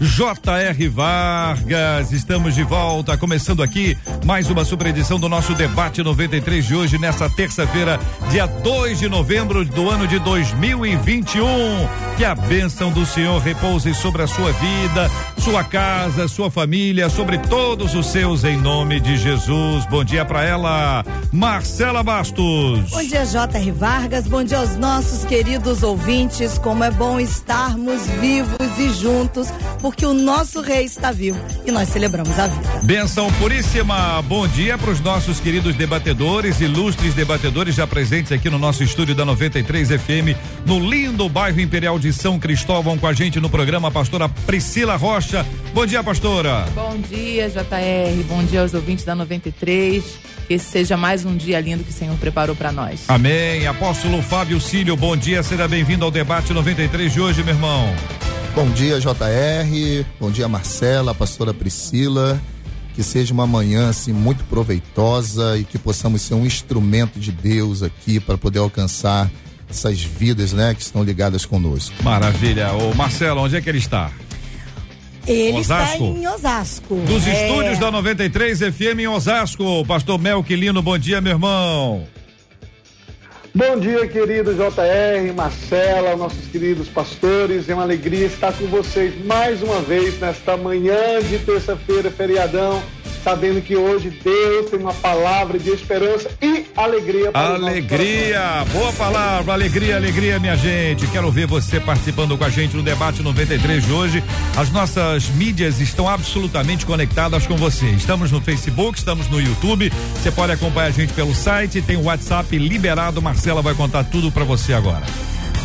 J.R. Vargas, estamos de volta, começando aqui mais uma super edição do nosso debate 93 de hoje, nessa terça-feira, dia 2 de novembro do ano de 2021. Que a bênção do Senhor repouse sobre a sua vida, sua casa, sua família, sobre todos os seus, em nome de Jesus. Bom dia para ela, Marcela Bastos. Bom dia, J.R. Vargas. Bom dia aos nossos queridos ouvintes. Como é bom estarmos vivos e juntos porque o nosso rei está vivo e nós celebramos a vida. Benção puríssima. Bom dia para os nossos queridos debatedores, ilustres debatedores já presentes aqui no nosso estúdio da 93 FM, no lindo bairro Imperial de São Cristóvão, com a gente no programa, a pastora Priscila Rocha. Bom dia, pastora. Bom dia, JR. Bom dia aos ouvintes da 93. Que esse seja mais um dia lindo que o Senhor preparou para nós. Amém. Apóstolo Fábio Cílio, bom dia. Seja bem-vindo ao debate 93 de hoje, meu irmão. Bom dia, JR. Bom dia, Marcela, pastora Priscila. Que seja uma manhã assim muito proveitosa e que possamos ser um instrumento de Deus aqui para poder alcançar essas vidas, né, que estão ligadas conosco. Maravilha. O Marcelo, onde é que ele está? Ele Osasco. está em Osasco. Dos é... estúdios da 93 FM em Osasco. Pastor Melquilino, bom dia, meu irmão. Bom dia, querido JR, Marcela, nossos queridos pastores. É uma alegria estar com vocês mais uma vez nesta manhã de terça-feira, feriadão sabendo que hoje Deus tem uma palavra de esperança e alegria para Alegria, boa palavra, alegria, alegria, minha gente. Quero ver você participando com a gente no debate 93 de hoje. As nossas mídias estão absolutamente conectadas com você. Estamos no Facebook, estamos no YouTube. Você pode acompanhar a gente pelo site, tem o WhatsApp liberado. Marcela vai contar tudo para você agora.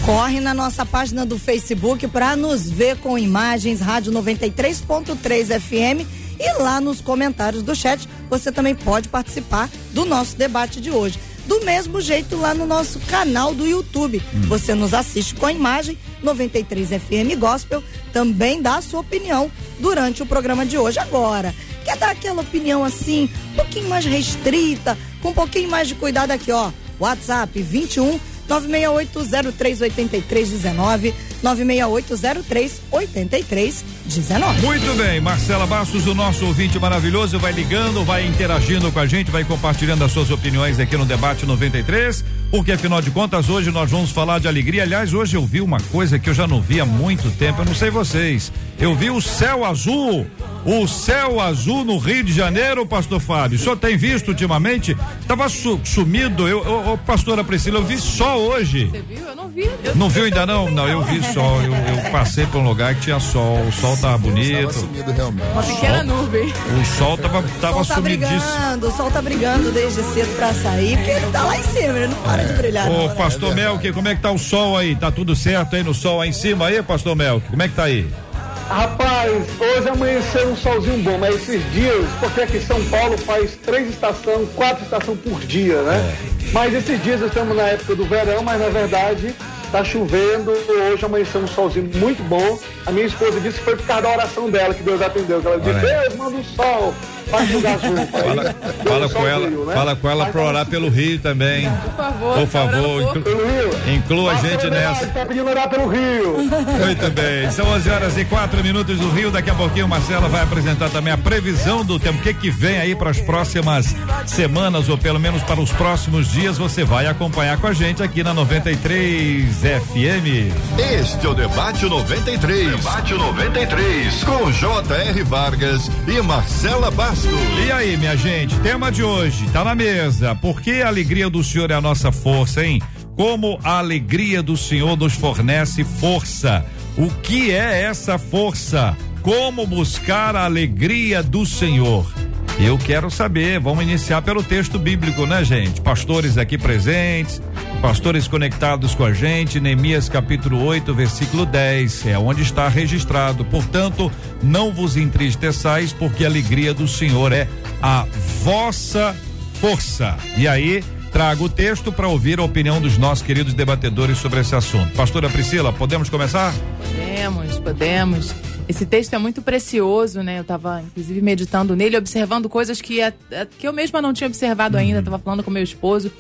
Corre na nossa página do Facebook para nos ver com imagens Rádio 93.3 FM e lá nos comentários do chat você também pode participar do nosso debate de hoje. Do mesmo jeito lá no nosso canal do YouTube. Hum. Você nos assiste com a imagem 93 FM Gospel, também dá a sua opinião durante o programa de hoje. Agora, quer dar aquela opinião assim, um pouquinho mais restrita, com um pouquinho mais de cuidado aqui, ó. WhatsApp 21 968038319 968038319. Muito bem, Marcela Bastos, o nosso ouvinte maravilhoso, vai ligando, vai interagindo com a gente, vai compartilhando as suas opiniões aqui no debate 93, porque afinal de contas hoje nós vamos falar de alegria. Aliás, hoje eu vi uma coisa que eu já não vi há muito tempo, eu não sei vocês. Eu vi o céu azul, o céu azul no Rio de Janeiro, pastor Fábio. O senhor tem visto ultimamente? Tava su, sumido, eu, eu, pastora Priscila, eu vi só hoje. Você viu? Eu não vi. Eu não viu ainda não? Não, eu vi sol. Eu, eu, passei por um lugar que tinha sol. O sol tava bonito. Tava sumido realmente. Uma pequena nuvem. O sol tava, tava o sol tá brigando, o sol tá brigando desde cedo pra sair, porque ele tá lá em cima, ele não para brilhar. Ô, pastor é Melk, como é que tá o sol aí? Tá tudo certo aí no sol aí em cima aí, pastor Melk? Como é que tá aí? Rapaz, hoje amanheceu um solzinho bom, mas esses dias, porque aqui em São Paulo faz três estações, quatro estações por dia, né? É. Mas esses dias estamos na época do verão, mas na verdade Tá chovendo, hoje amanheceu um solzinho muito bom. A minha esposa disse que foi por causa da oração dela que Deus atendeu. Ela disse, Deus, manda um sol para jogar junto. Fala, fala com ela, rio, né? fala com ela para orar pelo Rio também. Por favor. Por favor, inclu, inclua a gente nessa. Tá pedindo orar pelo Rio. Muito bem. São 11 horas e 4 minutos do Rio. Daqui a pouquinho Marcela vai apresentar também a previsão do tempo. O que que vem aí para as próximas semanas ou pelo menos para os próximos dias. Você vai acompanhar com a gente aqui na 93 FM. Este é o Debate 93. Debate 93. Com J.R. Vargas e Marcela Bastos. E aí, minha gente, tema de hoje, tá na mesa. Por que a alegria do Senhor é a nossa força, hein? Como a alegria do Senhor nos fornece força. O que é essa força? Como buscar a alegria do Senhor? Eu quero saber, vamos iniciar pelo texto bíblico, né, gente? Pastores aqui presentes, Pastores conectados com a gente, Neemias capítulo 8, versículo 10, é onde está registrado. Portanto, não vos entristeçais, porque a alegria do Senhor é a vossa força. E aí, trago o texto para ouvir a opinião dos nossos queridos debatedores sobre esse assunto. Pastora Priscila, podemos começar? Podemos, podemos. Esse texto é muito precioso, né? Eu estava inclusive meditando nele, observando coisas que, que eu mesma não tinha observado ainda. Estava falando com meu esposo.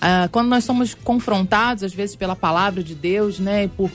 Ah, quando nós somos confrontados, às vezes, pela palavra de Deus, né, e por,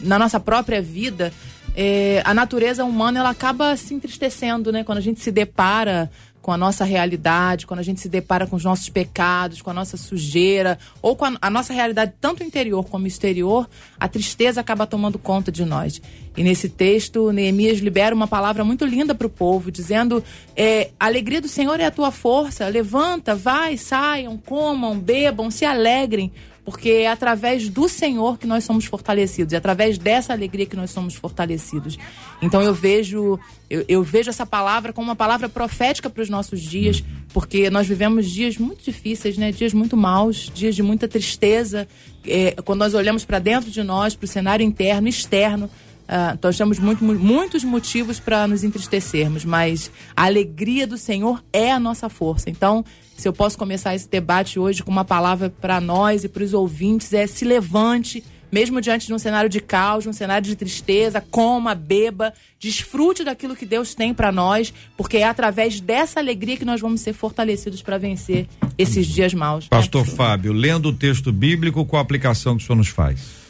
na nossa própria vida, é, a natureza humana ela acaba se entristecendo, né? Quando a gente se depara com a nossa realidade, quando a gente se depara com os nossos pecados, com a nossa sujeira, ou com a, a, nossa realidade, tanto interior como exterior, a tristeza acaba tomando conta de nós. E nesse texto, Neemias libera uma palavra muito linda para o povo, dizendo: é, a alegria do Senhor é a tua força, levanta, vai, saiam, comam, bebam, se alegrem, porque é através do Senhor que nós somos fortalecidos, é através dessa alegria que nós somos fortalecidos. Então eu vejo, eu, eu vejo essa palavra como uma palavra profética para os nossos dias, porque nós vivemos dias muito difíceis, né? Dias muito maus, dias de muita tristeza. É, quando nós olhamos para dentro de nós, para o cenário interno, externo, Uh, nós temos muito, muitos motivos para nos entristecermos, mas a alegria do Senhor é a nossa força. Então, se eu posso começar esse debate hoje com uma palavra para nós e para os ouvintes, é se levante, mesmo diante de um cenário de caos, de um cenário de tristeza, coma, beba, desfrute daquilo que Deus tem para nós, porque é através dessa alegria que nós vamos ser fortalecidos para vencer esses dias maus. Pastor Fábio, lendo o texto bíblico, qual a aplicação que o senhor nos faz?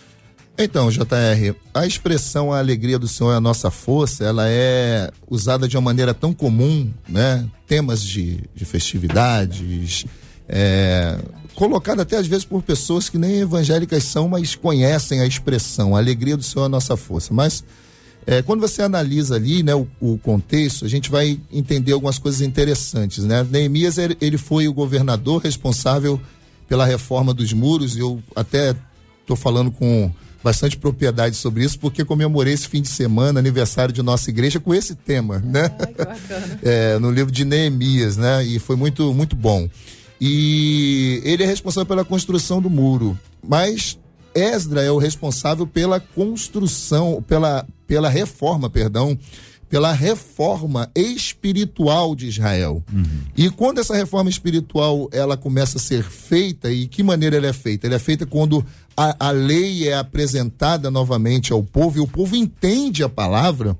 Então, JR, a expressão a alegria do Senhor é a nossa força, ela é usada de uma maneira tão comum, né? Temas de, de festividades, é, colocada até às vezes por pessoas que nem evangélicas são, mas conhecem a expressão, a alegria do Senhor é a nossa força. Mas é, quando você analisa ali, né, o, o, contexto, a gente vai entender algumas coisas interessantes, né? Neemias, ele foi o governador responsável pela reforma dos muros, eu até estou falando com bastante propriedade sobre isso, porque comemorei esse fim de semana, aniversário de nossa igreja, com esse tema, né? é, no livro de Neemias, né? E foi muito, muito bom. E ele é responsável pela construção do muro, mas Esdra é o responsável pela construção, pela, pela reforma, perdão, pela reforma espiritual de Israel. Uhum. E quando essa reforma espiritual ela começa a ser feita, e que maneira ela é feita? Ela é feita quando a, a lei é apresentada novamente ao povo e o povo entende a palavra,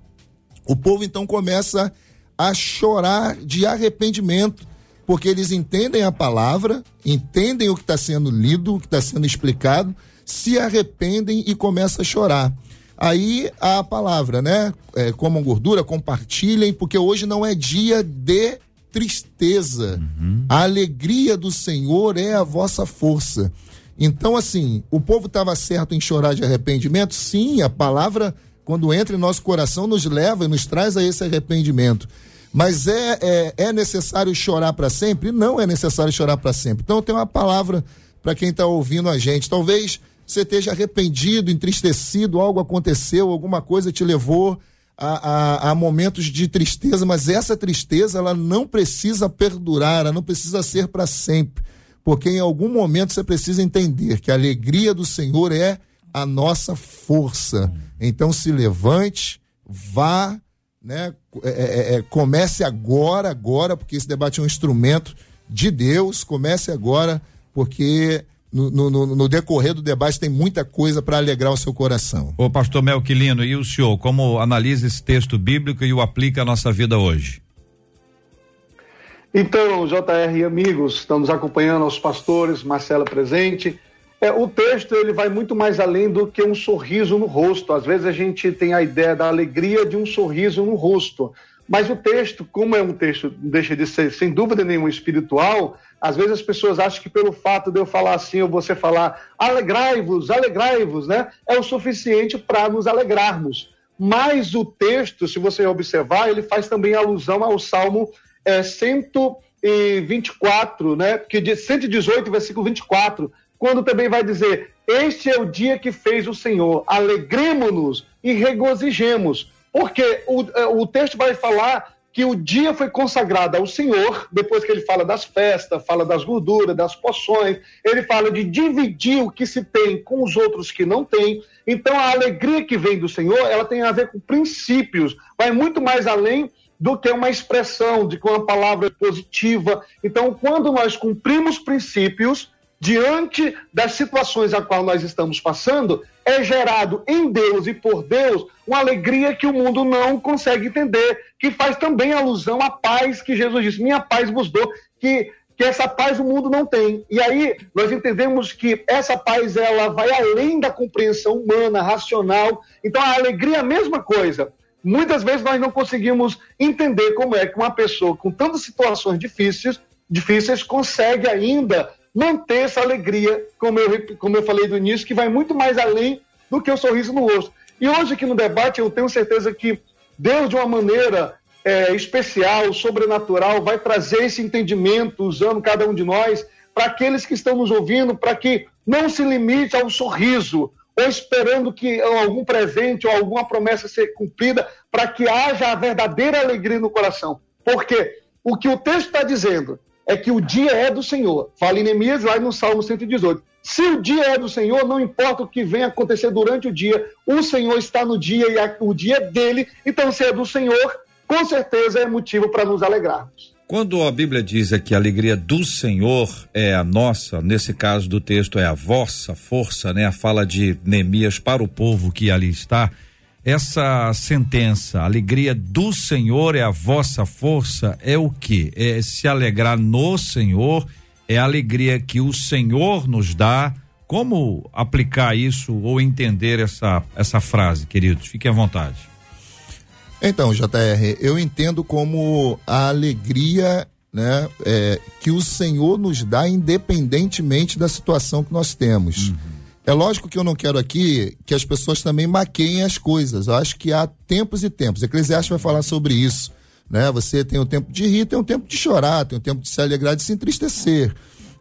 o povo então começa a chorar de arrependimento, porque eles entendem a palavra, entendem o que está sendo lido, o que está sendo explicado, se arrependem e começam a chorar. Aí a palavra, né? É, comam gordura, compartilhem, porque hoje não é dia de tristeza. Uhum. A alegria do Senhor é a vossa força. Então, assim, o povo estava certo em chorar de arrependimento? Sim, a palavra, quando entra em nosso coração, nos leva e nos traz a esse arrependimento. Mas é, é, é necessário chorar para sempre? Não é necessário chorar para sempre. Então, tem uma palavra para quem está ouvindo a gente. Talvez você esteja arrependido, entristecido, algo aconteceu, alguma coisa te levou a, a, a, momentos de tristeza, mas essa tristeza ela não precisa perdurar, ela não precisa ser para sempre, porque em algum momento você precisa entender que a alegria do Senhor é a nossa força. Então se levante, vá, né? É, é, é, comece agora, agora, porque esse debate é um instrumento de Deus. Comece agora, porque no, no, no, decorrer do debate tem muita coisa para alegrar o seu coração. Ô pastor Melquilino, e o senhor, como analisa esse texto bíblico e o aplica à nossa vida hoje? Então, JR e amigos, estamos acompanhando os pastores, Marcela presente. É, o texto ele vai muito mais além do que um sorriso no rosto. Às vezes a gente tem a ideia da alegria de um sorriso no rosto. Mas o texto, como é um texto, deixa de ser, sem dúvida nenhuma, espiritual, às vezes as pessoas acham que pelo fato de eu falar assim ou você falar alegrai-vos, alegrai-vos, né, é o suficiente para nos alegrarmos. Mas o texto, se você observar, ele faz também alusão ao Salmo é, 124, né, que de 118, versículo 24, quando também vai dizer: Este é o dia que fez o Senhor, alegremos-nos e regozijemos porque o, é, o texto vai falar que o dia foi consagrado ao Senhor, depois que ele fala das festas, fala das gorduras, das poções, ele fala de dividir o que se tem com os outros que não têm. Então a alegria que vem do Senhor, ela tem a ver com princípios, vai muito mais além do que uma expressão, de que uma palavra positiva. Então, quando nós cumprimos princípios, diante das situações a qual nós estamos passando, é gerado em Deus e por Deus uma alegria que o mundo não consegue entender, que faz também alusão à paz que Jesus disse: Minha paz vos dou, que, que essa paz o mundo não tem. E aí nós entendemos que essa paz ela vai além da compreensão humana, racional. Então a alegria é a mesma coisa. Muitas vezes nós não conseguimos entender como é que uma pessoa com tantas situações difíceis, difíceis consegue ainda manter essa alegria, como eu, como eu falei do início, que vai muito mais além do que o sorriso no rosto. E hoje aqui no debate eu tenho certeza que Deus, de uma maneira é, especial, sobrenatural, vai trazer esse entendimento, usando cada um de nós, para aqueles que estão nos ouvindo, para que não se limite ao sorriso, ou esperando que algum presente ou alguma promessa seja cumprida, para que haja a verdadeira alegria no coração. Porque o que o texto está dizendo é que o dia é do Senhor. Fala em Neemias lá no Salmo 118. Se o dia é do Senhor, não importa o que venha acontecer durante o dia, o Senhor está no dia e o dia é dele. Então, se é do Senhor, com certeza é motivo para nos alegrarmos. Quando a Bíblia diz que a alegria do Senhor é a nossa, nesse caso do texto é a vossa força, né? A fala de Neemias para o povo que ali está. Essa sentença, alegria do Senhor é a vossa força, é o que? É se alegrar no Senhor, é a alegria que o Senhor nos dá. Como aplicar isso ou entender essa, essa frase, queridos? Fiquem à vontade. Então, JR, eu entendo como a alegria né, é, que o Senhor nos dá independentemente da situação que nós temos. Uhum. É lógico que eu não quero aqui que as pessoas também maqueiem as coisas. Eu acho que há tempos e tempos. Eclesiastes vai falar sobre isso. Né? Você tem o tempo de rir, tem o tempo de chorar, tem o tempo de se alegrar, de se entristecer.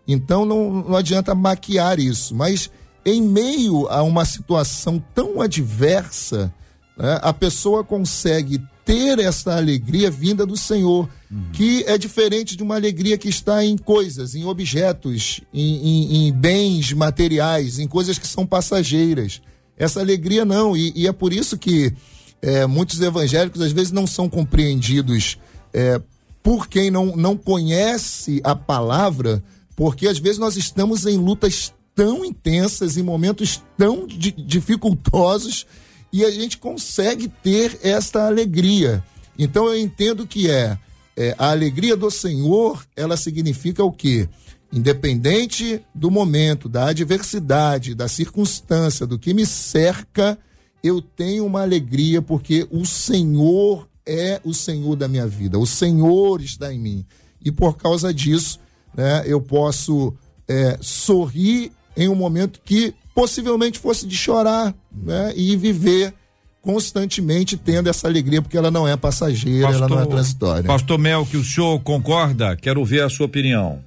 Então não, não adianta maquiar isso. Mas em meio a uma situação tão adversa, né, a pessoa consegue ter essa alegria vinda do Senhor, uhum. que é diferente de uma alegria que está em coisas, em objetos, em, em, em bens materiais, em coisas que são passageiras. Essa alegria não, e, e é por isso que é, muitos evangélicos às vezes não são compreendidos é, por quem não, não conhece a palavra, porque às vezes nós estamos em lutas tão intensas, em momentos tão dificultosos e a gente consegue ter esta alegria. Então eu entendo que é, é a alegria do Senhor, ela significa o quê? Independente do momento, da adversidade, da circunstância, do que me cerca, eu tenho uma alegria porque o Senhor é o Senhor da minha vida, o Senhor está em mim. E por causa disso, né, eu posso é, sorrir em um momento que possivelmente fosse de chorar né, e viver constantemente tendo essa alegria, porque ela não é passageira, pastor, ela não é transitória. Pastor Mel, que o senhor concorda? Quero ouvir a sua opinião.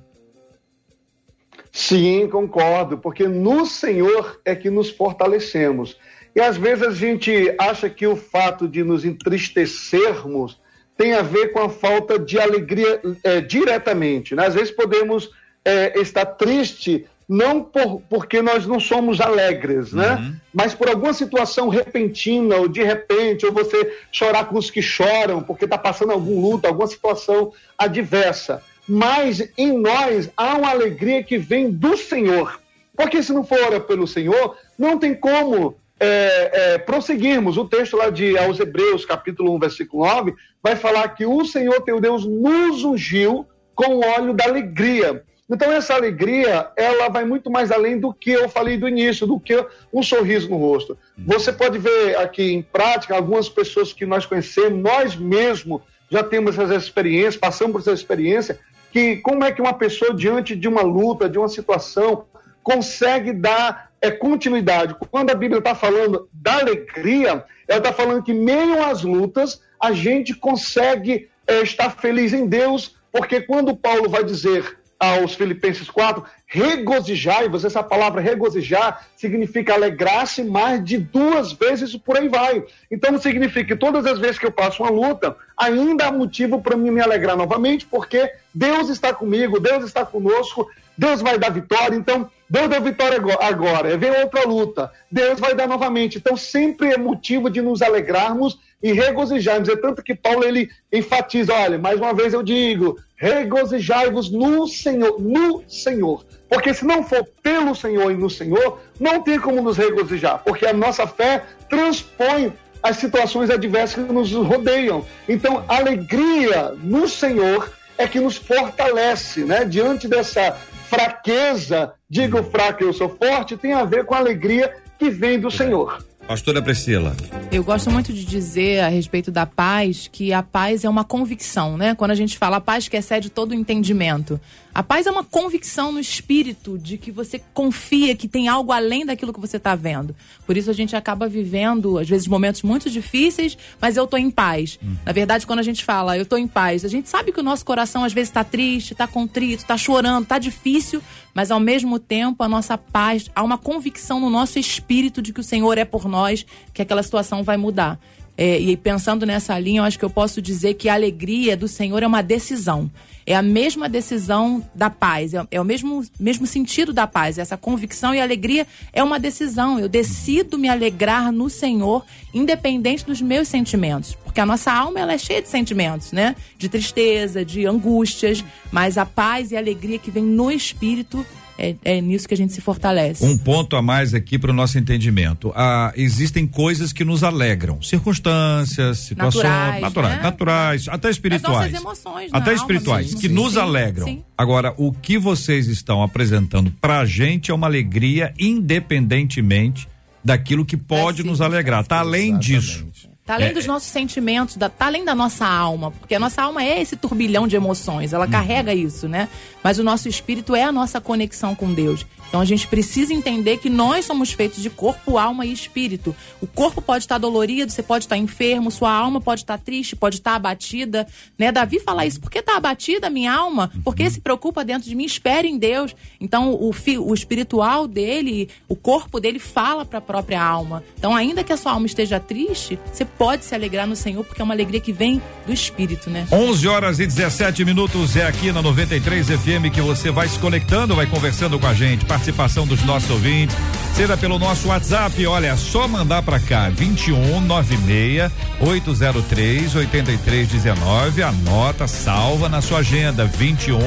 Sim, concordo, porque no Senhor é que nos fortalecemos. E às vezes a gente acha que o fato de nos entristecermos tem a ver com a falta de alegria é, diretamente. Né? Às vezes podemos é, estar triste não por, porque nós não somos alegres, né? Uhum. Mas por alguma situação repentina, ou de repente, ou você chorar com os que choram, porque está passando algum luto, alguma situação adversa. Mas em nós há uma alegria que vem do Senhor. Porque se não for pelo Senhor, não tem como é, é, prosseguirmos. O texto lá de aos Hebreus, capítulo 1, versículo 9, vai falar que o Senhor, teu Deus, nos ungiu com o óleo da alegria. Então essa alegria, ela vai muito mais além do que eu falei do início, do que um sorriso no rosto. Você pode ver aqui em prática algumas pessoas que nós conhecemos, nós mesmos já temos essa experiência, passamos por essa experiência, que como é que uma pessoa diante de uma luta, de uma situação, consegue dar é, continuidade. Quando a Bíblia está falando da alegria, ela está falando que meio às lutas a gente consegue é, estar feliz em Deus, porque quando Paulo vai dizer aos Filipenses 4, regozijai-vos, essa palavra regozijar significa alegrar-se mais de duas vezes por aí vai. Então significa que todas as vezes que eu passo uma luta, ainda há motivo para mim me alegrar novamente, porque Deus está comigo, Deus está conosco, Deus vai dar vitória, então Deus deu vitória agora, vem outra luta, Deus vai dar novamente. Então sempre é motivo de nos alegrarmos e regozijarmos. É tanto que Paulo ele enfatiza, olha, mais uma vez eu digo, regozijai-vos no Senhor, no Senhor. Porque se não for pelo Senhor e no Senhor, não tem como nos regozijar, porque a nossa fé transpõe as situações adversas que nos rodeiam. Então, alegria no Senhor é que nos fortalece, né? Diante dessa fraqueza, digo fraco eu sou forte, tem a ver com a alegria que vem do Senhor. Pastora Priscila. Eu gosto muito de dizer a respeito da paz que a paz é uma convicção, né? Quando a gente fala a paz que excede todo o entendimento. A paz é uma convicção no espírito de que você confia que tem algo além daquilo que você está vendo. Por isso a gente acaba vivendo, às vezes, momentos muito difíceis, mas eu estou em paz. Uhum. Na verdade, quando a gente fala eu estou em paz, a gente sabe que o nosso coração às vezes está triste, está contrito, está chorando, está difícil, mas ao mesmo tempo a nossa paz, há uma convicção no nosso espírito de que o Senhor é por nós, que aquela situação vai mudar. É, e pensando nessa linha, eu acho que eu posso dizer que a alegria do Senhor é uma decisão. É a mesma decisão da paz, é, é o mesmo, mesmo sentido da paz. Essa convicção e alegria é uma decisão. Eu decido me alegrar no Senhor, independente dos meus sentimentos. Porque a nossa alma ela é cheia de sentimentos, né? De tristeza, de angústias. Mas a paz e a alegria que vem no Espírito é, é, nisso que a gente se fortalece. Um ponto a mais aqui para o nosso entendimento. Ah, existem coisas que nos alegram, circunstâncias, situações naturais, naturais, né? naturais até espirituais. As emoções, até espirituais, que sim, nos sim, alegram. Sim. Agora, o que vocês estão apresentando para a gente é uma alegria independentemente daquilo que pode nos alegrar. Tá além Exatamente. disso. Tá além é, dos nossos sentimentos, da, tá além da nossa alma, porque a nossa alma é esse turbilhão de emoções, ela uhum. carrega isso, né? Mas o nosso espírito é a nossa conexão com Deus. Então a gente precisa entender que nós somos feitos de corpo, alma e espírito. O corpo pode estar dolorido, você pode estar enfermo, sua alma pode estar triste, pode estar abatida, né? Davi fala isso, por que está abatida a minha alma? Por que se preocupa dentro de mim? Espere em Deus. Então o, o espiritual dele, o corpo dele fala para a própria alma. Então ainda que a sua alma esteja triste, você pode se alegrar no Senhor, porque é uma alegria que vem do espírito, né? 11 horas e 17 minutos é aqui na 93 FM que você vai se conectando, vai conversando com a gente participação dos nossos ouvintes, seja pelo nosso WhatsApp, olha, é só mandar para cá 21 96 803 8319, anota, salva na sua agenda 21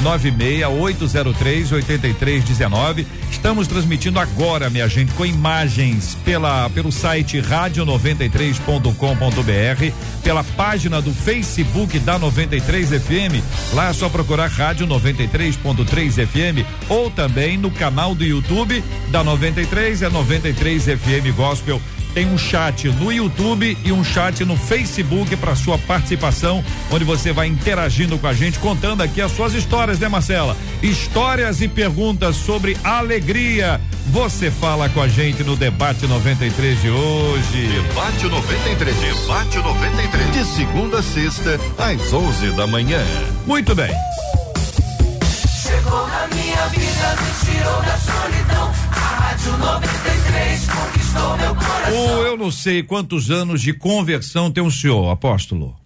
96 803 8319. Estamos transmitindo agora, minha gente, com imagens pela pelo site rádio93.com.br, pela página do Facebook da 93 FM. Lá é só procurar Rádio 93.3 FM ou também no canal do YouTube da 93 é 93 FM Gospel tem um chat no YouTube e um chat no Facebook para sua participação, onde você vai interagindo com a gente, contando aqui as suas histórias, né, Marcela? Histórias e perguntas sobre alegria. Você fala com a gente no debate 93 de hoje. Debate 93, debate 93, de segunda a sexta às 11 da manhã. Muito bem. Na minha vida, me tirou da solidão. A Rádio 93 conquistou meu coração. eu não sei quantos anos de conversão tem o senhor, apóstolo.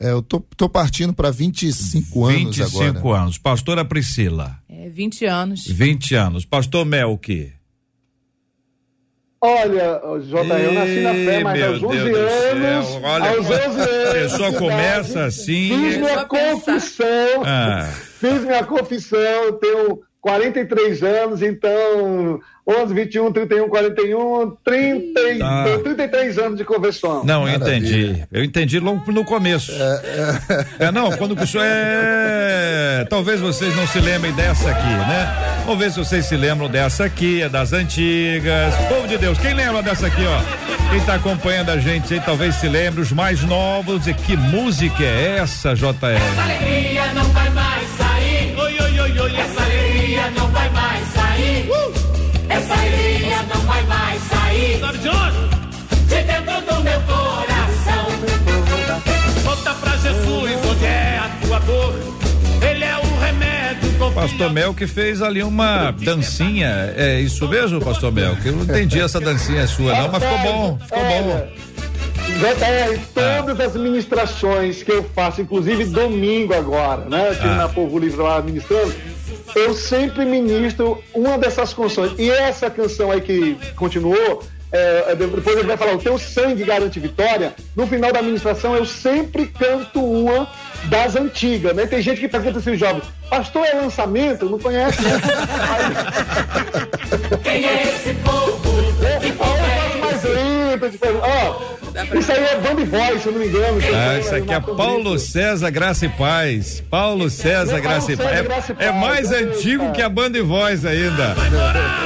É, eu tô, tô partindo para 25 anos 25 agora. 25 anos. Pastora Priscila. É, 20 anos. 20 anos. Pastor Mel, o quê? Olha, J, eu nasci na fé, mas aos 11 anos. Olha, aos 11 anos. A pessoa começa assim. Fiz minha confissão. Ah. Fiz minha confissão, tenho 43 anos, então 11, 21, 31, 41, 30, ah. 33 anos de conversão. Não, Maravilha. entendi. Eu entendi logo no começo. É, é. é não, quando o senhor é. Talvez vocês não se lembrem dessa aqui, né? Vamos ver se vocês se lembram dessa aqui, é das antigas. Povo de Deus, quem lembra dessa aqui, ó? Quem tá acompanhando a gente aí talvez se lembre, os mais novos. E que música é essa, JR? Essa alegria pastor Mel que fez ali uma dancinha. É isso mesmo, pastor Mel? Que eu não entendi essa dancinha sua, não, mas ficou bom, ficou bom. JR, todas as ministrações que eu faço, inclusive domingo agora, né? Aqui Ah. na Povo Livre lá ministrando, eu sempre ministro uma dessas canções. E essa canção aí que continuou, é, depois ele vai falar, o teu sangue garante vitória. No final da ministração, eu sempre canto uma das antigas, né? Tem gente que pergunta assim, jovem, pastor é lançamento? Não conhece, né? Quem é esse povo? Ó, isso aí é Band Voice, se eu não me engano. Ah, isso aqui é Paulo César Graça e Paz. Paulo César Paulo Graça e César, Paz. Graça e É, é mais é, antigo é. que a Band Voz ainda.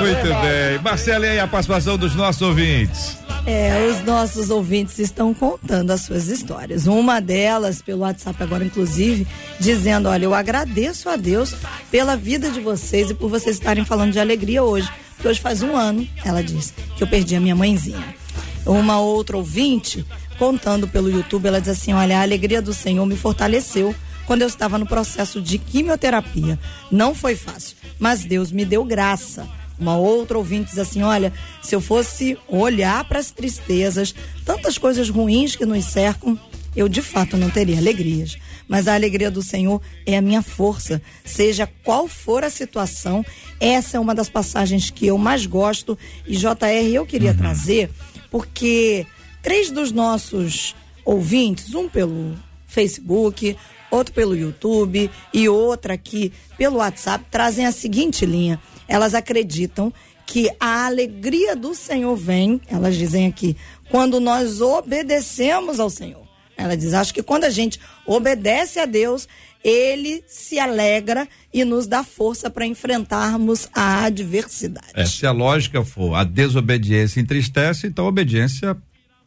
Muito bem. Marcelo, e aí a participação dos nossos ouvintes? É, os nossos ouvintes estão contando as suas histórias. Uma delas, pelo WhatsApp agora, inclusive, dizendo: Olha, eu agradeço a Deus pela vida de vocês e por vocês estarem falando de alegria hoje. Porque hoje faz um ano, ela diz, que eu perdi a minha mãezinha. Uma outra ouvinte, contando pelo YouTube, ela diz assim: Olha, a alegria do Senhor me fortaleceu quando eu estava no processo de quimioterapia. Não foi fácil, mas Deus me deu graça. Uma outra ouvinte diz assim: olha, se eu fosse olhar para as tristezas, tantas coisas ruins que nos cercam, eu de fato não teria alegrias. Mas a alegria do Senhor é a minha força, seja qual for a situação. Essa é uma das passagens que eu mais gosto. E JR, eu queria trazer, porque três dos nossos ouvintes, um pelo Facebook, outro pelo YouTube e outra aqui pelo WhatsApp, trazem a seguinte linha. Elas acreditam que a alegria do Senhor vem, elas dizem aqui, quando nós obedecemos ao Senhor. Ela diz: acho que quando a gente obedece a Deus, ele se alegra e nos dá força para enfrentarmos a adversidade. É, se a lógica for a desobediência entristece, então a obediência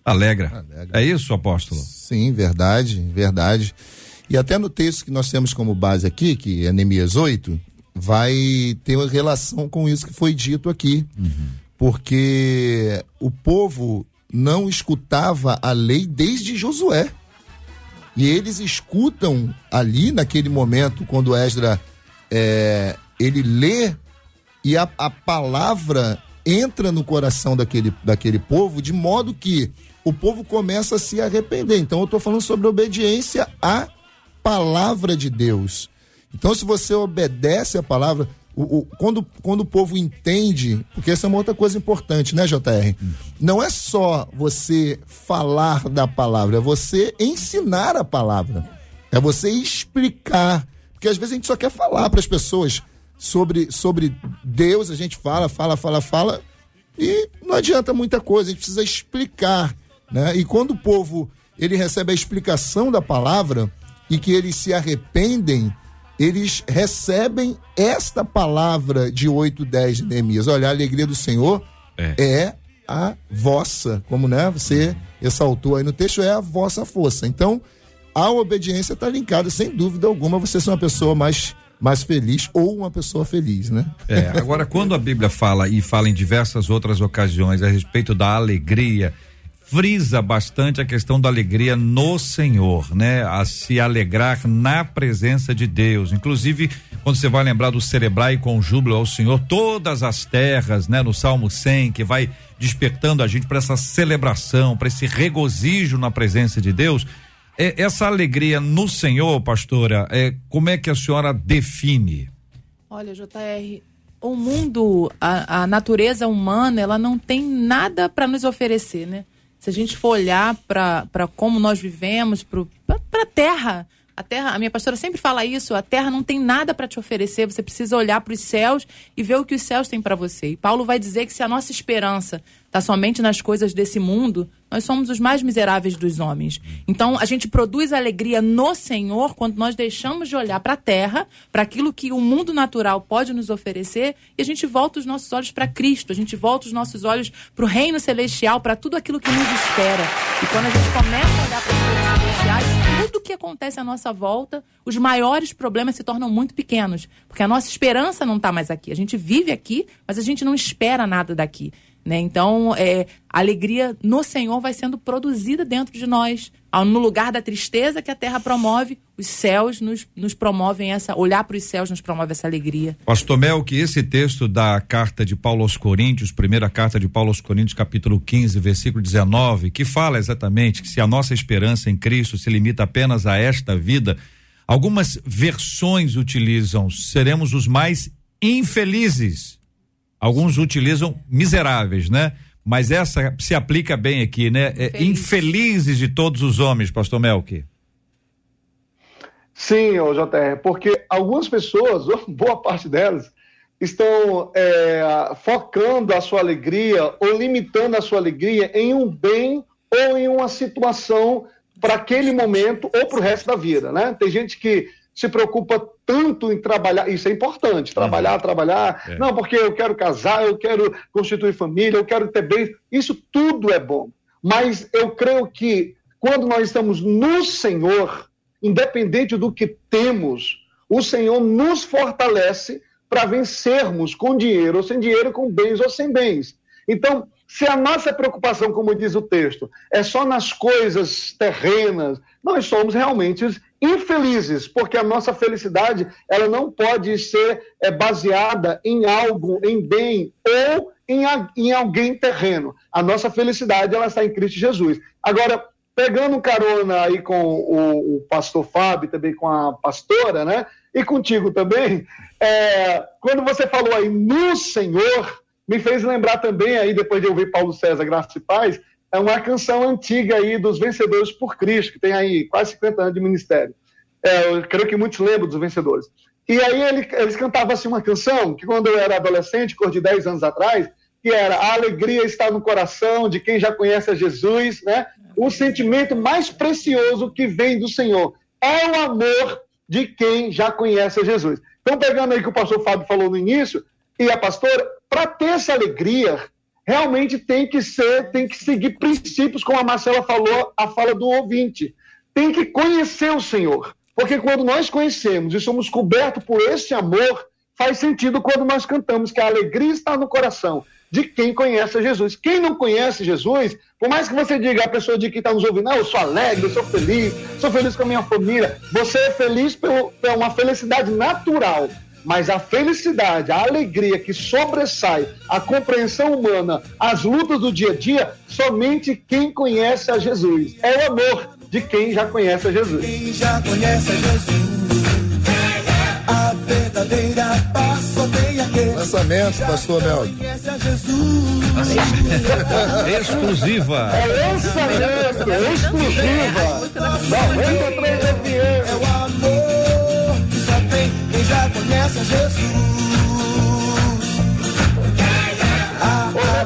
alegra. Alegra. É isso, apóstolo? Sim, verdade, verdade. E até no texto que nós temos como base aqui, que é Neemias 8, vai ter uma relação com isso que foi dito aqui. Porque o povo não escutava a lei desde Josué. E eles escutam ali, naquele momento, quando Esdra é, ele lê e a, a palavra entra no coração daquele, daquele povo, de modo que o povo começa a se arrepender. Então, eu estou falando sobre obediência à palavra de Deus. Então, se você obedece a palavra, o, o- quando, quando o povo entende, porque essa é uma outra coisa importante, né, JR? Não é só você falar da palavra, é você ensinar a palavra. É você explicar. Porque às vezes a gente só quer falar para as pessoas sobre, sobre Deus, a gente fala, fala, fala, fala, e não adianta muita coisa, a gente precisa explicar. Né? E quando o povo ele recebe a explicação da palavra e que eles se arrependem, eles recebem esta palavra de 8, 10 de Neemias. Olha, a alegria do Senhor É. é a vossa, como né, você ressaltou aí no texto, é a vossa força. Então, a obediência está linkada, sem dúvida alguma, você ser uma pessoa mais, mais feliz ou uma pessoa feliz, né? É, agora quando a Bíblia fala e fala em diversas outras ocasiões a respeito da alegria, frisa bastante a questão da alegria no Senhor, né? A se alegrar na presença de Deus. Inclusive, quando você vai lembrar do celebrar e com júbilo ao Senhor todas as terras, né? No Salmo 100, que vai despertando a gente para essa celebração, para esse regozijo na presença de Deus. É, essa alegria no Senhor, pastora, é, como é que a senhora define? Olha, JR, o mundo, a, a natureza humana, ela não tem nada para nos oferecer, né? Se a gente for olhar para como nós vivemos, para a terra, a terra, a minha pastora sempre fala isso, a terra não tem nada para te oferecer, você precisa olhar para os céus e ver o que os céus têm para você. E Paulo vai dizer que se a nossa esperança está somente nas coisas desse mundo, nós somos os mais miseráveis dos homens. Então, a gente produz alegria no Senhor quando nós deixamos de olhar para a terra, para aquilo que o mundo natural pode nos oferecer, e a gente volta os nossos olhos para Cristo, a gente volta os nossos olhos para o reino celestial, para tudo aquilo que nos espera. E quando a gente começa a olhar para as coisas celestiais, tudo que acontece à nossa volta, os maiores problemas se tornam muito pequenos, porque a nossa esperança não está mais aqui. A gente vive aqui, mas a gente não espera nada daqui. Né? Então, é, a alegria no Senhor vai sendo produzida dentro de nós no lugar da tristeza que a terra promove, os céus nos, nos promovem essa, olhar para os céus nos promove essa alegria. Pastor Mel, que esse texto da carta de Paulo aos Coríntios, primeira carta de Paulo aos Coríntios, capítulo 15, versículo 19, que fala exatamente que se a nossa esperança em Cristo se limita apenas a esta vida, algumas versões utilizam seremos os mais infelizes. Alguns utilizam miseráveis, né? Mas essa se aplica bem aqui, né? É, Infeliz. infelizes de todos os homens, pastor Melk. Sim, ô JR, porque algumas pessoas, boa parte delas, estão é, focando a sua alegria ou limitando a sua alegria em um bem ou em uma situação para aquele momento ou para o resto da vida, né? Tem gente que se preocupa tanto em trabalhar, isso é importante, trabalhar, trabalhar, É. não, porque eu quero casar, eu quero constituir família, eu quero ter bens, isso tudo é bom, mas eu creio que quando nós estamos no Senhor, independente do que temos, o Senhor nos fortalece para vencermos com dinheiro ou sem dinheiro, com bens ou sem bens. Então, se a nossa preocupação, como diz o texto, é só nas coisas terrenas, nós somos realmente infelizes, porque a nossa felicidade ela não pode ser é, baseada em algo, em bem ou em, em alguém terreno. A nossa felicidade ela está em Cristo Jesus. Agora, pegando carona aí com o, o pastor Fábio, também com a pastora, né? E contigo também, é, quando você falou aí no Senhor, me fez lembrar também aí, depois de ouvir Paulo César, Graça e Paz, é uma canção antiga aí dos Vencedores por Cristo, que tem aí quase 50 anos de ministério. É, eu creio que muitos lembram dos Vencedores. E aí ele- eles cantavam assim uma canção, que quando eu era adolescente, cor de 10 anos atrás, que era a alegria está no coração de quem já conhece a Jesus, né? O sentimento mais precioso que vem do Senhor é o amor de quem já conhece a Jesus. Então, pegando aí o que o pastor Fábio falou no início, e a pastora, para ter essa alegria, realmente tem que ser, tem que seguir princípios, como a Marcela falou, a fala do ouvinte. Tem que conhecer o Senhor. Porque quando nós conhecemos e somos cobertos por esse amor, faz sentido quando nós cantamos que a alegria está no coração de quem conhece Jesus. Quem não conhece Jesus, por mais que você diga, a pessoa de que está nos ouvindo, não, eu sou alegre, eu sou feliz, sou feliz com a minha família, você é feliz por uma felicidade natural. Mas a felicidade, a alegria que sobressai a compreensão humana, as lutas do dia a dia, somente quem conhece a Jesus. É o amor de quem já conhece a Jesus. Quem já conhece a Jesus, a verdadeira paz só tem aquele Lançamento, pastor Mel. Exclusiva. É lançamento, é exclusiva. 93 FM. Já conhece a Jesus.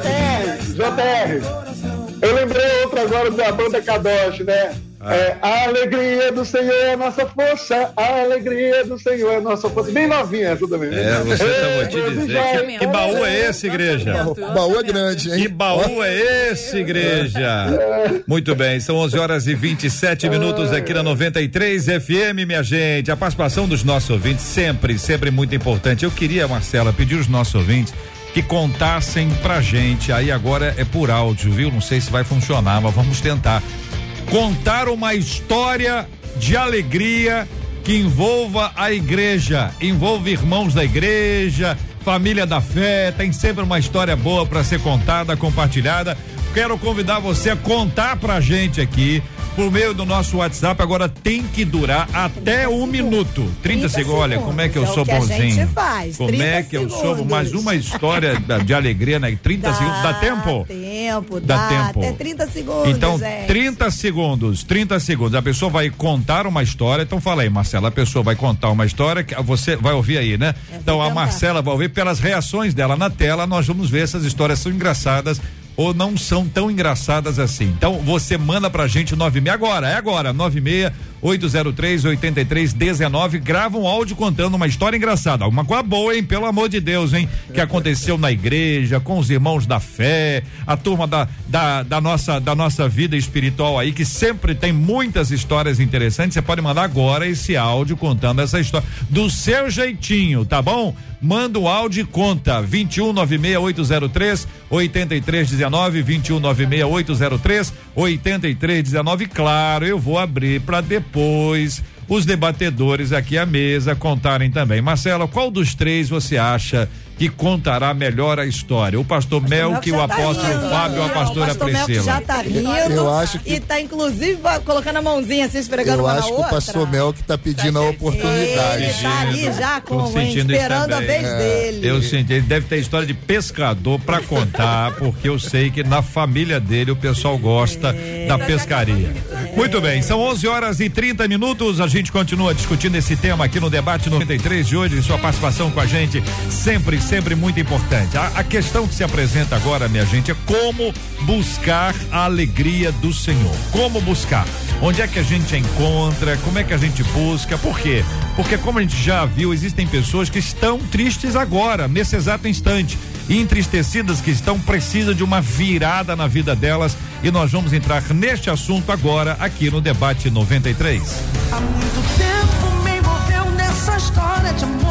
JR, JR, eu lembrei outra agora da banda Kadosh, né? É, a alegria do Senhor é nossa força, a alegria do Senhor é nossa força. Bem novinha essa também. né? É, você tá, vou te dizer. já, Que, baú é esse, igreja? O baú é grande, hein? Que baú é esse, igreja? Muito bem, são 11 horas e 27 minutos aqui na 93 FM, minha gente. A participação dos nossos ouvintes sempre, sempre muito importante. Eu queria, Marcela, pedir aos nossos ouvintes que contassem pra gente. Aí agora é por áudio, viu? Não sei se vai funcionar, mas vamos tentar. Contar uma história de alegria que envolva a igreja, envolve irmãos da igreja, família da fé, tem sempre uma história boa para ser contada, compartilhada. Quero convidar você a contar pra gente aqui por meio do nosso WhatsApp. Agora tem que durar até um minuto. 30, 30 segundos. Olha, como é que eu segundos, sou é o que a bonzinho. gente faz, como 30 é que eu sou? segundos. Mais uma história da- de alegria, né? 30 segundos. Dá tempo? Tempo, Dá dá, tempo. até 30 segundos. Então, gente. 30 segundos, 30 segundos. A pessoa vai contar uma história. Então, fala aí, Marcela. A pessoa vai contar uma história que você vai ouvir aí, né? É, então, a. Marcela vai ouvir pelas reações dela na tela. Nós vamos ver se as histórias são engraçadas ou não são tão engraçadas assim. Então, você manda pra gente 96 agora, é agora, 96 803 8319, grava um áudio contando uma história engraçada, uma coisa boa, hein, pelo amor de Deus, hein, que aconteceu na igreja, com os irmãos da fé, a turma da, da, da nossa da nossa vida espiritual aí, que sempre tem muitas histórias interessantes. Você pode mandar agora esse áudio contando essa história do seu jeitinho, tá bom? Manda um áudio e conta 2196803 8319 2196803 8319. Claro, eu vou abrir para depois os debatedores aqui à mesa contarem também. Marcelo, qual dos três você acha que contará melhor a história? O pastor, Melk, o já tá apóstolo rindo. Fábio a pastora o Priscila? já tá rindo. Eu acho que- E tá inclusive colocando a mãozinha assim, esfregando Eu uma na acho que o outra. pastor Mel que tá pedindo a oportunidade. Ele tá ali já Tô com, sentindo isso esperando a vez É. dele. Eu senti, ele deve ter história de pescador pra contar, porque eu sei que na família dele o pessoal gosta da pescaria. Muito bem, são 11 horas e 30 minutos. A gente continua discutindo esse tema aqui no debate 93 de hoje. Sua participação com a gente sempre, sempre muito importante. A, a questão que se apresenta agora, minha gente, é como buscar a alegria do Senhor. Como buscar? Onde é que a gente encontra? Como é que a gente busca? Por quê? Porque como a gente já viu, existem pessoas que estão tristes agora, nesse exato instante, entristecidas que estão precisam de uma virada na vida delas, e nós vamos entrar neste assunto agora aqui no debate 93. Há muito tempo me envolveu nessa história de amor.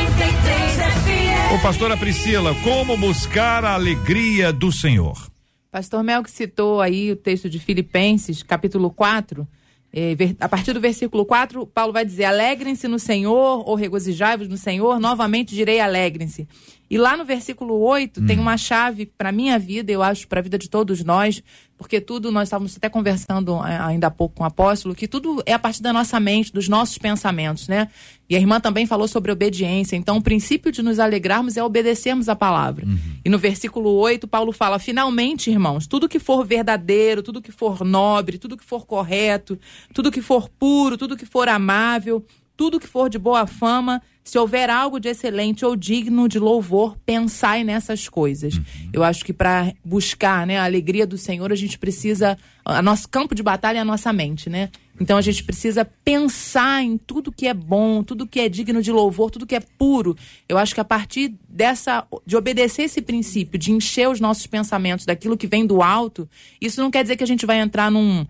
93 FM. Ô pastora Priscila, como buscar a alegria do Senhor? Pastor Mel que citou aí o texto de Filipenses, capítulo 4. eh, a partir do versículo 4, Paulo vai dizer: Alegrem-se no Senhor, ou regozijai-vos no Senhor, novamente direi alegrem-se. E lá no versículo 8 tem uma chave para minha vida, eu acho, para a vida de todos nós, porque tudo, nós estávamos até conversando eh, ainda há pouco com o apóstolo, que tudo é a partir da nossa mente, dos nossos pensamentos, né? E a irmã também falou sobre obediência. Então, o princípio de nos alegrarmos é obedecermos a palavra. E no versículo 8, Paulo fala: finalmente, irmãos, tudo que for verdadeiro, tudo que for nobre, tudo que for correto, tudo que for puro, tudo que for amável, tudo que for de boa fama, se houver algo de excelente ou digno de louvor, pensai nessas coisas. Eu acho que para buscar né, a alegria do Senhor, a gente precisa. A nosso campo de batalha é a nossa mente, né? Então a gente precisa pensar em tudo que é bom, tudo que é digno de louvor, tudo que é puro. Eu acho que a partir dessa. de obedecer esse princípio, de encher os nossos pensamentos daquilo que vem do alto, isso não quer dizer que a gente vai entrar num